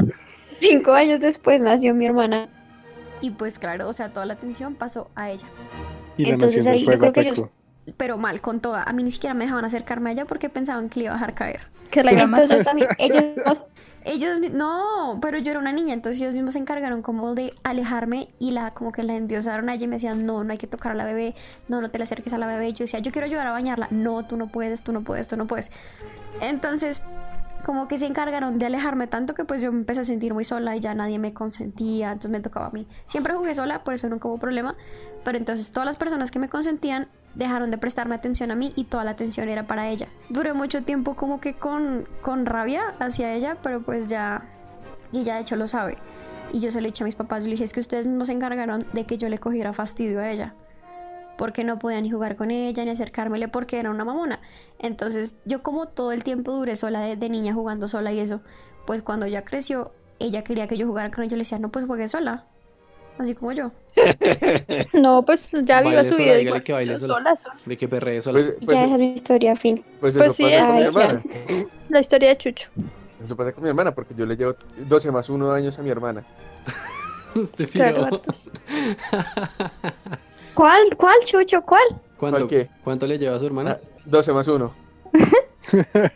cinco años después nació mi hermana. Y pues claro, o sea, toda la atención pasó a ella. Y Entonces ahí yo creo que ellos-. Pero mal, con toda. A mí ni siquiera me dejaban acercarme a ella porque pensaban que le iba a dejar caer. Que la iba a Entonces también ellos Ellos, no, pero yo era una niña, entonces ellos mismos se encargaron como de alejarme y la como que la endiosaron a ella y me decían, no, no hay que tocar a la bebé, no, no te le acerques a la bebé. Yo decía, yo quiero ayudar a bañarla. No, tú no puedes, tú no puedes, tú no puedes. Entonces, como que se encargaron de alejarme tanto que pues yo me empecé a sentir muy sola y ya nadie me consentía, entonces me tocaba a mí. Siempre jugué sola, por eso nunca hubo problema, pero entonces todas las personas que me consentían dejaron de prestarme atención a mí y toda la atención era para ella. Duré mucho tiempo como que con, con rabia hacia ella, pero pues ya, y ella de hecho lo sabe. Y yo se lo he dicho a mis papás, le dije, es que ustedes mismos se encargaron de que yo le cogiera fastidio a ella. Porque no podía ni jugar con ella, ni acercármele porque era una mamona. Entonces yo como todo el tiempo duré sola de, de niña jugando sola y eso, pues cuando ya creció, ella quería que yo jugara con ella, yo le decía, no, pues juegue sola. Así como yo. No, pues ya viva Baile su vida. dígale que baile yo sola. sola, sola. De que perree sola. Pues, pues, ya esa es mi historia, fin. pues Pues sí, es mi hermana. La historia de Chucho. Eso pasa con mi hermana, porque yo le llevo 12 más 1 años a mi hermana. ¿Cuál? ¿Cuál, Chucho? ¿Cuál? ¿Cuánto, ¿Cuál qué? ¿Cuánto le lleva a su hermana? 12 más 1.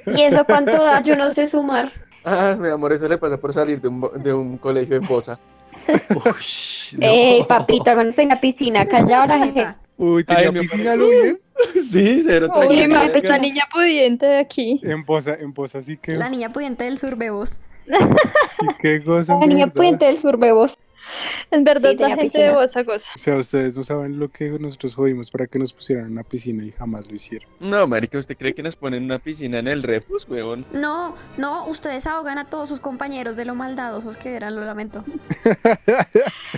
¿Y eso cuánto da? Yo no sé sumar. Ah, mi amor, eso le pasa por salir de un, bo- de un colegio en Poza. No. Ey, papito, cuando estoy en la piscina, callado la gente. Uy, Ay, tenía mi piscina. ¿lo bien? sí, cero Oye, tranquila. Mafe, esa niña pudiente de aquí. En Poza, en Poza sí que, La niña pudiente del sur, bebos. sí que gozan La niña verdad. puente del sur, bebos. En verdad, Sí, la gente de piscina. voz a goza. O sea, ustedes no saben lo que nosotros jodimos para que nos pusieran en una piscina y jamás lo hicieron. No, marica, ¿usted cree que nos ponen una piscina en el refus, weón? No, no, ustedes ahogan a todos sus compañeros de lo maldadosos que eran, lo lamento.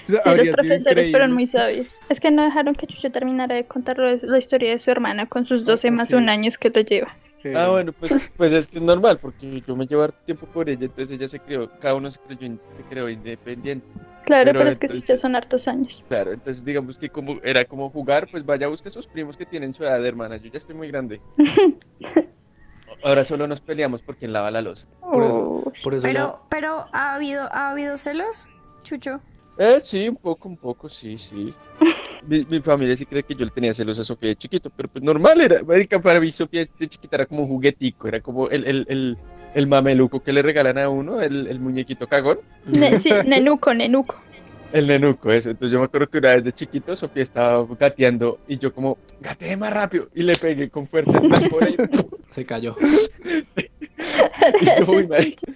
Sí, los profesores fueron muy sabios. Es que no dejaron que Chucho terminara de contar la historia de su hermana con sus 12 más sí. un años que lo lleva. Eh, Ah, bueno, pues, pues es que es normal, porque yo me llevo harto tiempo por ella, entonces ella se creó, cada uno se creó, in- se creó independiente. Claro, Pero pero, es que entonces- ya son hartos años. Claro, entonces digamos que como era como jugar, pues vaya, busque a sus primos que tienen su edad hermana. Yo ya estoy muy grande. Ahora solo nos peleamos por quién lava la losa. Por eso, por eso ya- Pero, pero, ¿ha habido, ¿ha habido celos, Chucho? Eh, sí, un poco, un poco, sí, sí. Mi, mi familia sí cree que yo le tenía celos a Sofía de chiquito, pero pues normal era. Marica, para mí Sofía de chiquita era como un juguetico, era como el, el, el, el mameluco que le regalan a uno, el, el muñequito cagón. Ne- sí, nenuco, nenuco. El nenuco, eso. Entonces yo me acuerdo que una vez de chiquito Sofía estaba gateando y yo como, gateé más rápido. Y le pegué con fuerza en la cola y, se cayó. y yo, uy, marica.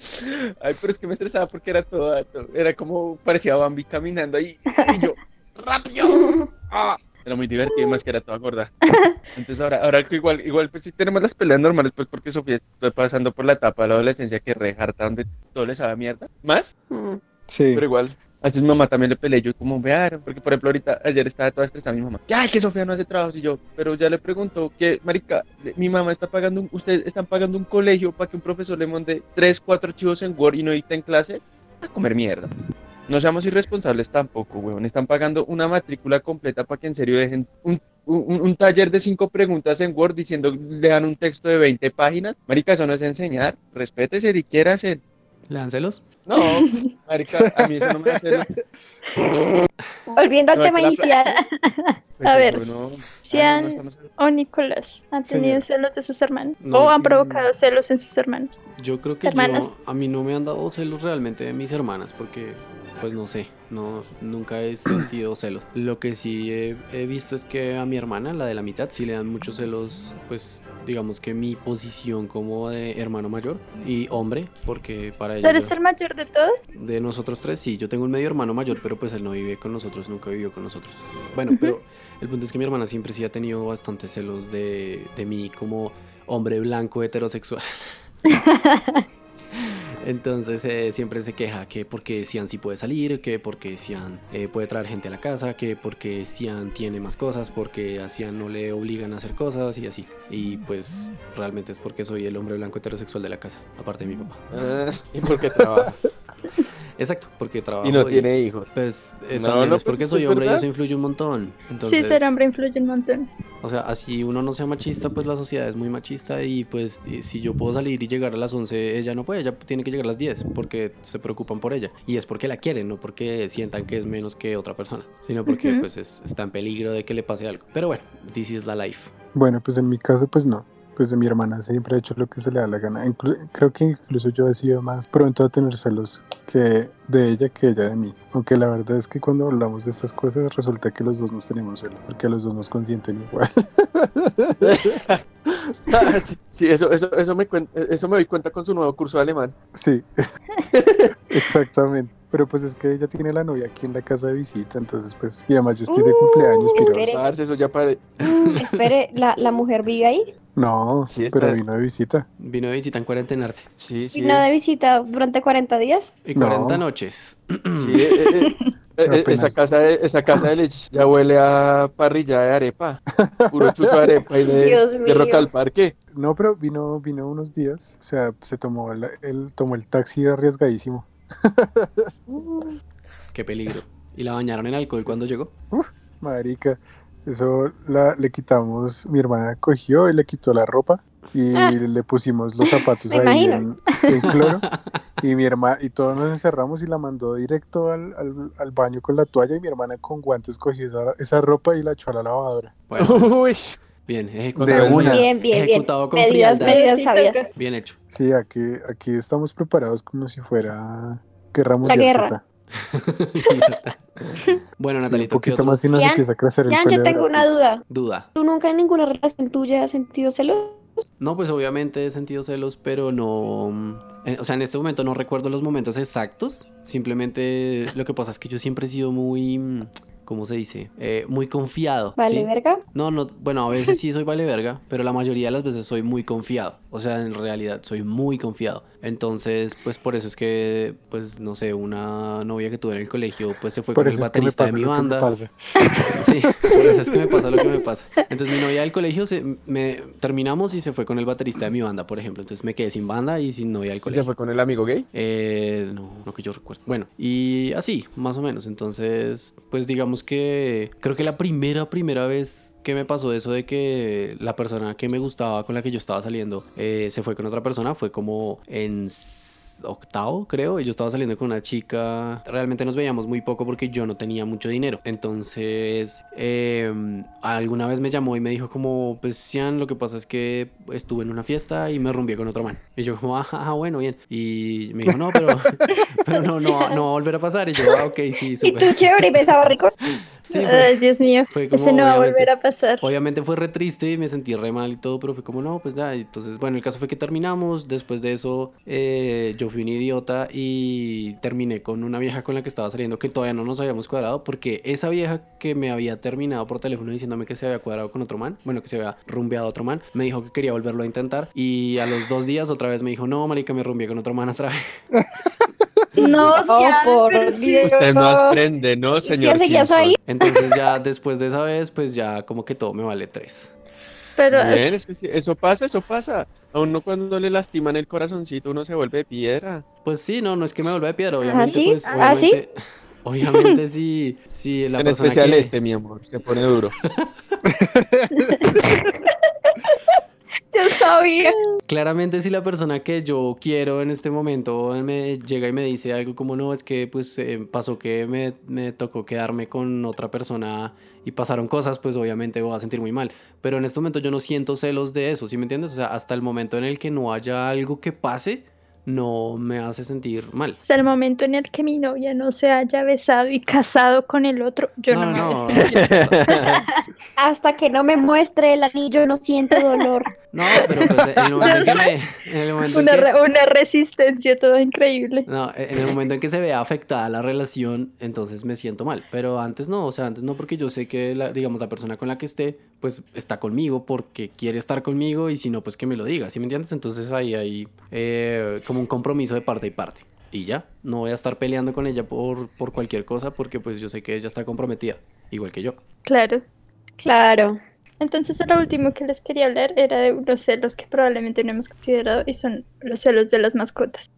Ay, pero es que me estresaba porque era todo, todo- era como, parecía Bambi caminando ahí. Y yo, rápido. Ah. Era muy divertido y más que era toda gorda. Entonces ahora, ahora que igual, igual pues sí tenemos las peleas normales, pues porque Sofía está pasando por la etapa de la adolescencia que es re harta donde todo le sabe a mierda. Más, Mm. Sí. pero igual. A veces mi mamá también le peleé, yo como vearon, porque por ejemplo ahorita, ayer estaba toda estresada mi mamá, que ay, que Sofía no hace trabajos y yo, pero ya le pregunto que, marica, mi mamá está pagando, un- ustedes están pagando un colegio para que un profesor le monte tres, cuatro archivos en Word y no edita en clase, a comer mierda. No seamos irresponsables tampoco, weón, están pagando una matrícula completa para que en serio dejen un, un, un taller de cinco preguntas en Word diciendo, le dan un texto de 20 páginas, marica, eso no es enseñar, respétese y quiera hacer. ¿Le dan celos? No, marica, a mí eso no me hace... Volviendo al No, tema inicial. A ver, Bueno, si ah, no, han- no estamos- O Nicolás, ¿han tenido Señor. celos de sus hermanos? No, ¿O han provocado celos en sus hermanos? Yo creo que yo, a mí no me han dado celos realmente de mis hermanas porque, pues no sé, no, nunca he sentido celos. Lo que sí he, he visto es que a mi hermana, la de la mitad, sí le dan muchos celos, pues digamos que mi posición como de hermano mayor y hombre, porque para ¿Tú ella... eres yo- el mayor de todos? De nosotros tres, sí, yo tengo un medio hermano mayor, pero pues él no vive con nosotros, nunca vivió con nosotros. Bueno, pero el punto es que mi hermana siempre sí ha tenido bastantes celos de, de mí como hombre blanco heterosexual. Entonces eh, siempre se queja que porque Cian sí puede salir, que porque Cian eh, puede traer gente a la casa, que porque Cian tiene más cosas, porque a Cian no le obligan a hacer cosas y así. Y pues realmente es porque soy el hombre blanco heterosexual de la casa, aparte de mi papá. Ah, ¿Y por qué trabaja? Exacto, porque trabajo Y no tiene hijos. Pues eh, No, también no, es porque pues, soy hombre y verdad. eso influye un montón. Entonces, Sí, ser hombre influye un montón. o sea, así uno no sea machista, pues la sociedad es muy machista y pues y si yo puedo salir y llegar a las 11, ella no puede, ella tiene que llegar a las 10 porque se preocupan por ella. Y es porque la quieren, no porque sientan que es menos que otra persona, sino porque pues es- está en peligro de que le pase algo. Pero bueno, this is la life. Bueno, pues en mi caso, pues no. Pues de mi hermana siempre ha hecho lo que se le da la gana. Inclu- creo que incluso yo he sido más pronto a tener celos que de ella que ella de mí. Aunque la verdad es que cuando hablamos de estas cosas resulta que los dos nos tenemos celos, porque los dos nos consienten igual. Sí, sí, eso, eso, eso, me eso me doy cuenta con su nuevo curso de alemán. Sí, exactamente. Pero pues es que ella tiene la novia aquí en la casa de visita, entonces pues, y además yo estoy de Uh, cumpleaños, pero espere. Eso ya pare... Mm, espere, ¿la, ¿la mujer vive ahí? no, Sí, pero vino de visita. Vino de visita en cuarentenarse. Sí, sí. ¿Vino de visita durante 40 días? Y No. 40 noches. Sí, eh, eh, eh, esa casa de, esa casa de leche ya huele a parrilla de arepa. Puro chuzo de arepa y de, Dios de. Roca al Parque. No, pero vino, vino unos días, o sea, se tomó el, el- tomó el taxi arriesgadísimo. Qué peligro. Y la bañaron en alcohol cuando llegó. Marica, eso la, le quitamos, mi hermana cogió y le quitó la ropa y Ah. le pusimos los zapatos ahí en, en cloro y mi hermana y todos nos encerramos y la mandó directo al, al- al baño con la toalla y mi hermana con guantes cogió esa, esa ropa y la echó a la lavadora. Bueno, Uy, bien, De ejecutado. una. Bien, bien, bien. Con Medidas, medidas sabias. Bien hecho. Sí, aquí, aquí estamos preparados como si fuera guerra La mundial guerra. Z. bueno, Sí, un Natalito, ¿qué poquito más y nos Sian, empieza a crecer el Jan, pelo yo de tengo una duda. duda? ¿Tú nunca en ninguna relación tuya has sentido celos? No, pues obviamente he sentido celos, pero no. mm, eh, O sea, en este momento no recuerdo los momentos exactos. Simplemente lo que pasa es que yo siempre he sido muy. ¿Cómo se dice? Eh, muy confiado. Vale, ¿sí? verga. No, no, bueno, a veces sí soy vale verga, pero la mayoría de las veces soy muy confiado. O sea, en realidad soy muy confiado. Entonces, pues por eso es que, pues no sé, una novia que tuve en el colegio, pues se fue Por con el baterista de mi banda. Sí, por eso es que me pasa lo que me pasa. Entonces mi novia del colegio se, me terminamos y se fue con el baterista de mi banda, por ejemplo. Entonces me quedé sin banda y sin novia del ¿y se colegio. fue con el amigo gay? Eh, no, no que yo recuerdo. Bueno, y así, más o menos. Entonces, pues digamos que creo que la primera, primera vez que me pasó eso de que la persona que me gustaba, con la que yo estaba saliendo, eh, se fue con otra persona, fue como en octavo, creo, y yo estaba saliendo con una chica. Realmente nos veíamos muy poco porque yo no tenía mucho dinero. Entonces, eh, alguna vez me llamó y me dijo como, pues, Cian, lo que pasa es que estuve en una fiesta y me rumbié con otro man. Y yo como, ajá, ajá, bueno, bien. Y me dijo, no, pero, pero no, no, no va a volver a pasar. Y yo, ah, ok, sí, Y tú, súper. chévere, y besaba rico. Sí, Ay, fue, Dios mío. fue como, Ese no va a obviamente- volver a pasar. Obviamente fue re triste y me sentí re mal y todo, pero fue como no, pues nada. Entonces, bueno, el caso fue que terminamos. Después de eso, eh, yo fui un idiota y terminé con una vieja con la que estaba saliendo que todavía no nos habíamos cuadrado porque esa vieja que me había terminado por teléfono diciéndome que se había cuadrado con otro man, bueno, que se había rumbeado a otro man, me dijo que quería volverlo a intentar y a los dos días otra vez me dijo, no, marica, me rumbeé con otro man otra vez. No, Oh, por. Dios. Usted no aprende, ¿no, señor? Ahí? Entonces ya después de esa vez, pues ya como que todo me vale tres. Pero Bien, es que sí, eso pasa, eso pasa. A uno cuando le lastiman el corazoncito, uno se vuelve piedra. Pues sí, no, no es que me vuelva de piedra, obviamente, sí? pues, ¿Ah, obviamente, obviamente sí, sí, la en persona especial que... este, mi amor, se pone duro. Yo sabía. Claramente si la persona que yo quiero en este momento me llega y me dice algo como no, es que pues eh, pasó que me, me tocó quedarme con otra persona y pasaron cosas, pues obviamente voy a sentir muy mal. Pero en este momento yo no siento celos de eso, ¿sí me entiendes? O sea, hasta el momento en el que no haya algo que pase, no me hace sentir mal. Hasta el momento en el que mi novia no se haya besado y casado con el otro, yo no, no, me no. Hasta que no me muestre el anillo no siento dolor. No, pero pues en el momento en que me... En el momento en una, que- re- una resistencia toda increíble. No, en el momento en que se vea afectada la relación, entonces me siento mal. Pero antes no, o sea, antes no porque yo sé que, la, digamos, la persona con la que esté, pues está conmigo porque quiere estar conmigo y si no, pues que me lo diga, ¿sí me entiendes? Entonces ahí hay eh, como un compromiso de parte y parte. Y ya, no voy a estar peleando con ella por, por cualquier cosa porque pues yo sé que ella está comprometida, igual que yo. Claro. Claro. Entonces lo último que les quería hablar era de unos celos que probablemente no hemos considerado y son los celos de las mascotas.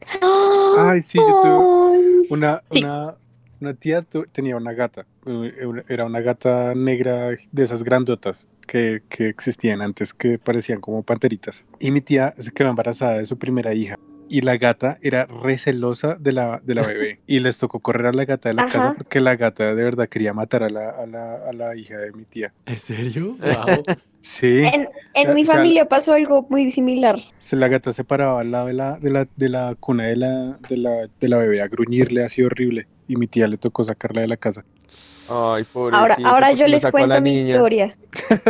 Ay, sí, yo tuve una, Sí. una, una tía tu- tenía una gata. eh, Era una gata negra de esas grandotas que, que existían antes, que parecían como panteritas. Y mi tía se quedó embarazada de su primera hija. Y la gata era recelosa de la, de la bebé. Y les tocó correr a la gata de la casa porque la gata de verdad quería matar a la, a la, a la hija de mi tía. ¿En serio? Wow. Sí. En, en O mi sea, familia pasó algo muy similar. Se la gata se paraba al lado de la, de la, de la cuna de la, de, la, de la bebé a gruñirle así horrible. Y mi tía le tocó sacarla de la casa. Ay, pobrecito. Ahora, ahora ¿por yo les cuento mi niña? historia.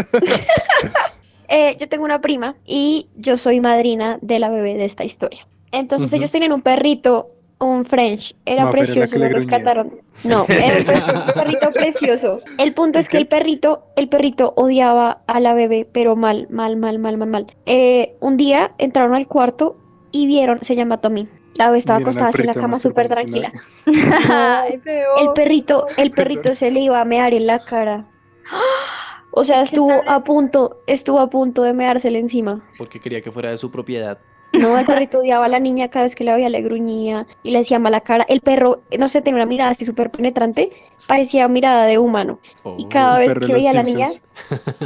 Eh, yo tengo una prima y yo soy madrina de la bebé de esta historia. Entonces ellos tenían un perrito, un French, era precioso, lo rescataron. No, era un, perrito precioso. El punto es que el perrito, el perrito odiaba a la bebé, pero mal, mal, mal, mal, mal, mal. Eh, un día entraron al cuarto y vieron, se llama Tommy. La bebé estaba acostada así en la cama súper tranquila. El perrito, el perrito se le iba a mear en la cara. O sea, ¿Qué estuvo a punto, estuvo a punto de meársele encima. Porque quería que fuera de su propiedad. No, el perrito odiaba a la niña cada vez que la veía, le gruñía y le decía mala cara. El perro, no sé, tenía una mirada así súper penetrante, parecía mirada de humano. Y Oh. cada vez que veía a la niña.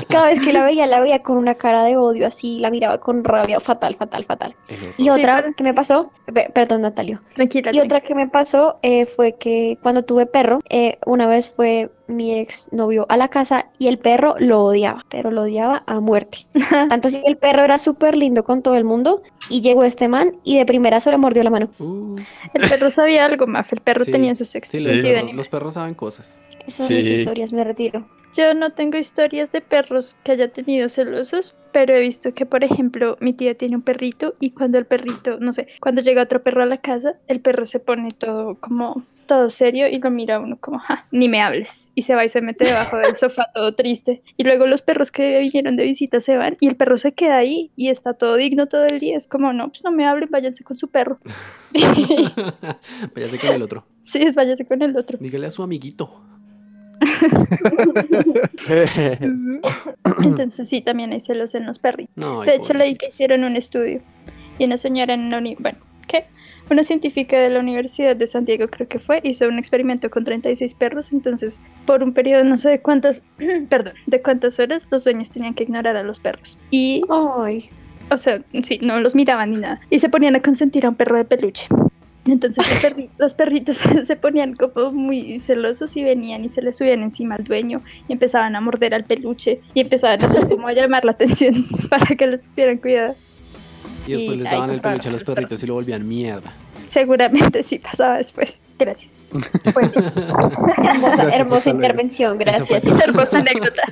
Cada vez que la veía, la veía con una cara de odio, así, la miraba con rabia, fatal, fatal, fatal. Y otra que me pasó, pe- perdón, Natalio. Tranquila. Y otra que me pasó eh, fue que cuando tuve perro, eh, una vez fue mi ex novio a la casa y el perro lo odiaba, pero lo odiaba a muerte. Tanto que el perro era súper lindo con todo el mundo y llegó este man y de primera se le mordió la mano. Uh, El perro sabía algo, Maf. El perro Sí. tenía su sexto sí, los, perros, los perros saben cosas. Esas son mis historias, me retiro. Yo no tengo historias de perros que haya tenido celosos, pero he visto que, por ejemplo, mi tía tiene un perrito y cuando el perrito, no sé, cuando llega otro perro a la casa, el perro se pone todo como todo serio y lo mira uno como, ja, ni me hables. Y se va y se mete debajo del sofá todo triste. Y luego los perros que vinieron de visita se van y el perro se queda ahí y está todo digno todo el día. Es como, no, pues no me hablen, váyanse con su perro. Váyase con el otro. sí, es váyase con el otro. Dígale a su amiguito. Entonces sí, también hay celos en los perritos. No, De hecho, leí que hicieron un estudio y una señora en la uni bueno, ¿qué? Una científica de la Universidad de San Diego creo que fue, hizo un experimento con 36 perros, entonces por un periodo no sé de cuántas, perdón, de cuántas horas los dueños tenían que ignorar a los perros. Y, Ay, o sea, sí, no los miraban ni nada. Y se ponían a consentir a un perro de peluche. Entonces perri- los perritos se ponían como muy celosos y venían y se le subían encima al dueño y empezaban a morder al peluche y empezaban a hacer como a llamar la atención para que les pusieran cuidado. Y después y les daban el peluche a los perros. perritos y lo volvían mierda. Seguramente sí pasaba después. Gracias. Pues, hermosa, Gracias, hermosa intervención, gracias. hermosa anécdota.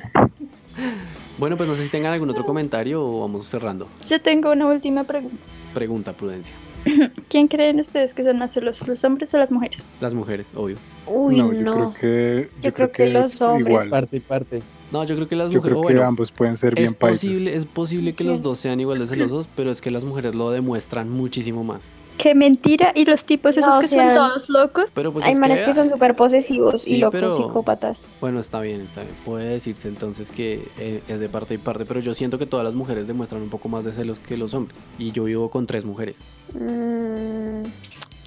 Bueno, pues no sé si tengan algún otro comentario o vamos cerrando. Yo tengo una última pregunta. Pregunta, Prudencia. ¿Quién creen ustedes que son más celosos, los hombres o las mujeres? Las mujeres, obvio. Uy, no, no. yo creo que. Yo creo que los hombres. Igual. parte y parte. No, yo creo que las Yo mujeres. creo que bueno, ambos pueden ser bien es posible, es posible que Sí. los dos sean igual de celosos, pero es que las mujeres lo demuestran muchísimo más. Qué mentira. Y los tipos esos No, que o sea, son todos locos. Pero pues Hay es manes que son súper posesivos Sí, y locos, pero- psicópatas. Bueno, está bien, está bien. Puede decirse entonces que eh, es de parte y parte, pero yo siento que todas las mujeres demuestran un poco más de celos que los hombres. Y yo vivo con tres mujeres. Mm,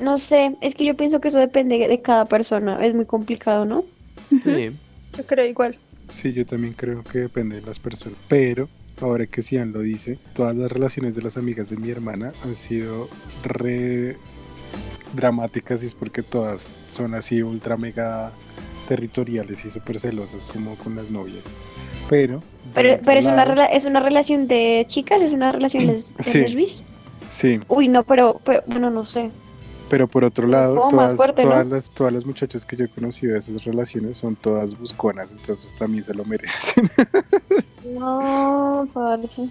no sé, es que yo pienso que eso depende de cada persona. Es muy complicado, ¿no? Sí. Yo creo igual. Sí, yo también creo que depende de las personas. Pero ahora que Sian lo dice, todas las relaciones de las amigas de mi hermana han sido re dramáticas y es porque todas son así ultra mega territoriales y súper celosas como con las novias. Pero... Pero, pero es, una lado- rela- es una relación de chicas, es una relación de, Sí. lesbis. Sí, Uy, no, pero, pero bueno, no sé. pero por otro lado, todas, fuerte, ¿no? todas, las, todas las muchachas que yo he conocido de esas relaciones son todas busconas, entonces también se lo merecen. No, parece.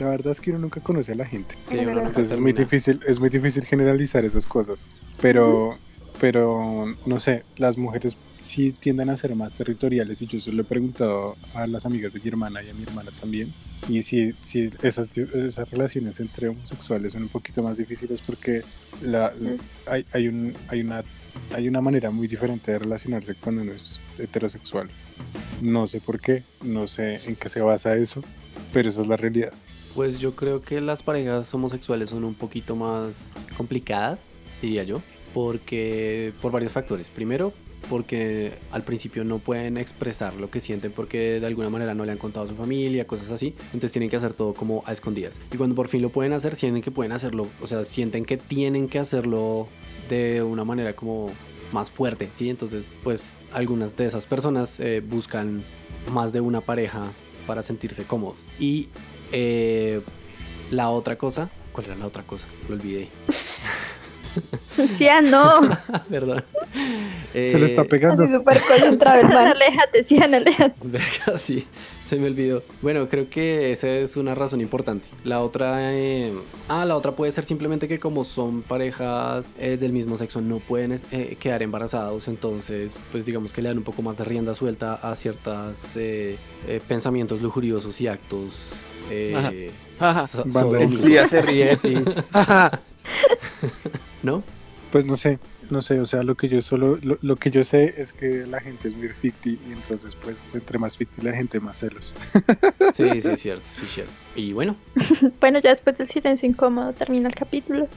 La verdad es que uno nunca conoce a la gente. Sí, uno nunca Entonces es muy difícil, es muy difícil generalizar esas cosas. Pero, pero no sé, las mujeres sí tienden a ser más territoriales y yo se lo he preguntado a las amigas de mi hermana y a mi hermana también. Y si, si esas, esas relaciones entre homosexuales son un poquito más difíciles porque la, la- hay, hay, un, hay, una, hay una manera muy diferente de relacionarse cuando uno es heterosexual. No sé por qué, no sé en qué se basa eso, pero esa es la realidad. Pues yo creo que las parejas homosexuales son un poquito más complicadas, diría yo, porque por varios factores. Primero, porque al principio no pueden expresar lo que sienten porque de alguna manera no le han contado a su familia, cosas así. Entonces tienen que hacer todo como a escondidas. Y cuando por fin lo pueden hacer, sienten que pueden hacerlo, o sea, sienten que tienen que hacerlo de una manera como más fuerte, ¿sí? Entonces, pues algunas de esas personas eh, buscan más de una pareja para sentirse cómodos. Y eh, la otra cosa, ¿cuál era la otra cosa? Lo olvidé. Sí, ah, no. Perdón. Se le está Eh, pegando. Así súper concentrado el man. aléjate, sí, aléjate. Verga, sí, se me olvidó. Bueno, creo que esa es una razón importante. La otra, eh, ah, la otra puede ser simplemente que como son parejas eh, del mismo sexo no pueden eh, quedar embarazados, entonces, pues digamos que le dan un poco más de rienda suelta a ciertos pensamientos lujuriosos y actos. eh, Ajá. so- Sí, ya se ríe. ¿No? Pues no sé, no sé, o sea, lo que yo solo, lo, lo que yo sé es que la gente es muy ficti y entonces pues entre más ficti la gente más celos. Sí, sí, es cierto, sí, es cierto. Y bueno, Bueno, ya después del silencio incómodo termina el capítulo.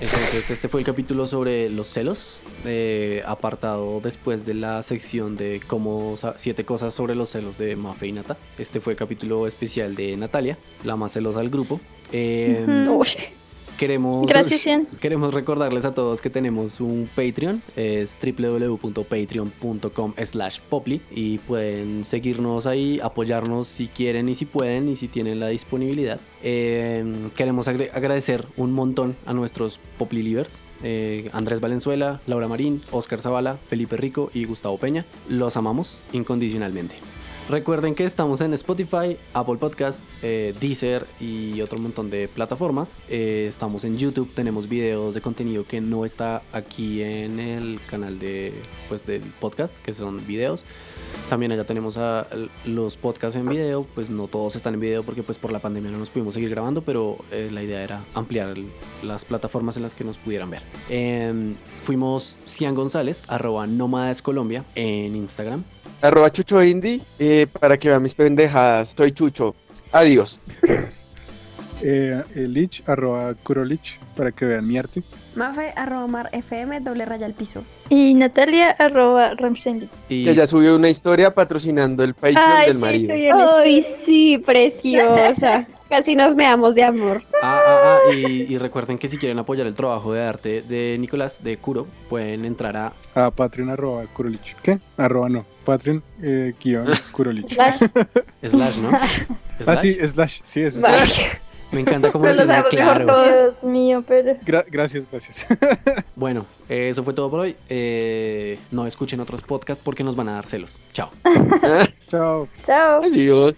Entonces, este fue el capítulo sobre los celos, eh, apartado después de la sección de cómo siete cosas sobre los celos de Mafe y Nata. Este fue el capítulo especial de Natalia, la más celosa del grupo. Eh, Ujú. Queremos, Gracias, queremos recordarles a todos que tenemos un Patreon, es www.patreon.com slash poply y pueden seguirnos ahí, apoyarnos si quieren y si pueden y si tienen la disponibilidad. Eh, queremos agradecer un montón a nuestros poply livers. eh, Andrés Valenzuela, Laura Marín, Oscar Zavala, Felipe Rico y Gustavo Peña. Los amamos incondicionalmente. Recuerden que estamos en Spotify, Apple Podcast, eh, Deezer y otro montón de plataformas. Eh, estamos en YouTube, tenemos videos de contenido que no está aquí en el canal de, pues, del podcast, que son videos. También allá tenemos a, los podcasts en video, pues no todos están en video porque pues por la pandemia no nos pudimos seguir grabando, pero eh, la idea era ampliar el- las plataformas en las que nos pudieran ver. Em, fuimos Cian González, arroba Nómadas Colombia en Instagram. Arroba Chucho Indie eh, para que vean mis pendejadas. Soy Chucho. Adiós. Eh, eh, Lich, arroba Kurolich, para que vean mi arte. Mafe, arroba mar FM, doble raya al piso. Y Natalia, arroba Ramstein. Y Que ya subió una historia patrocinando el Patreon Ay, del sí, marido. el- Ay, sí, preciosa. Casi nos meamos de amor. Ah, ah, ah, y, y recuerden que si quieren apoyar el trabajo de arte de Nicolás, de Kuro, pueden entrar a A Patreon, arroba Kurolich. ¿Qué? Arroba no. Patreon, eh, guion Kurolich. Slash. Slash, ¿no? Ah, Slash. sí, slash. Sí, es slash. Me encanta cómo lo mejor claro. Dios mío, pero. Gra- gracias, gracias. Bueno, eh, eso fue todo por hoy. Eh, no escuchen otros podcasts porque nos van a dar celos. Chao. Chao. Chao. Adiós.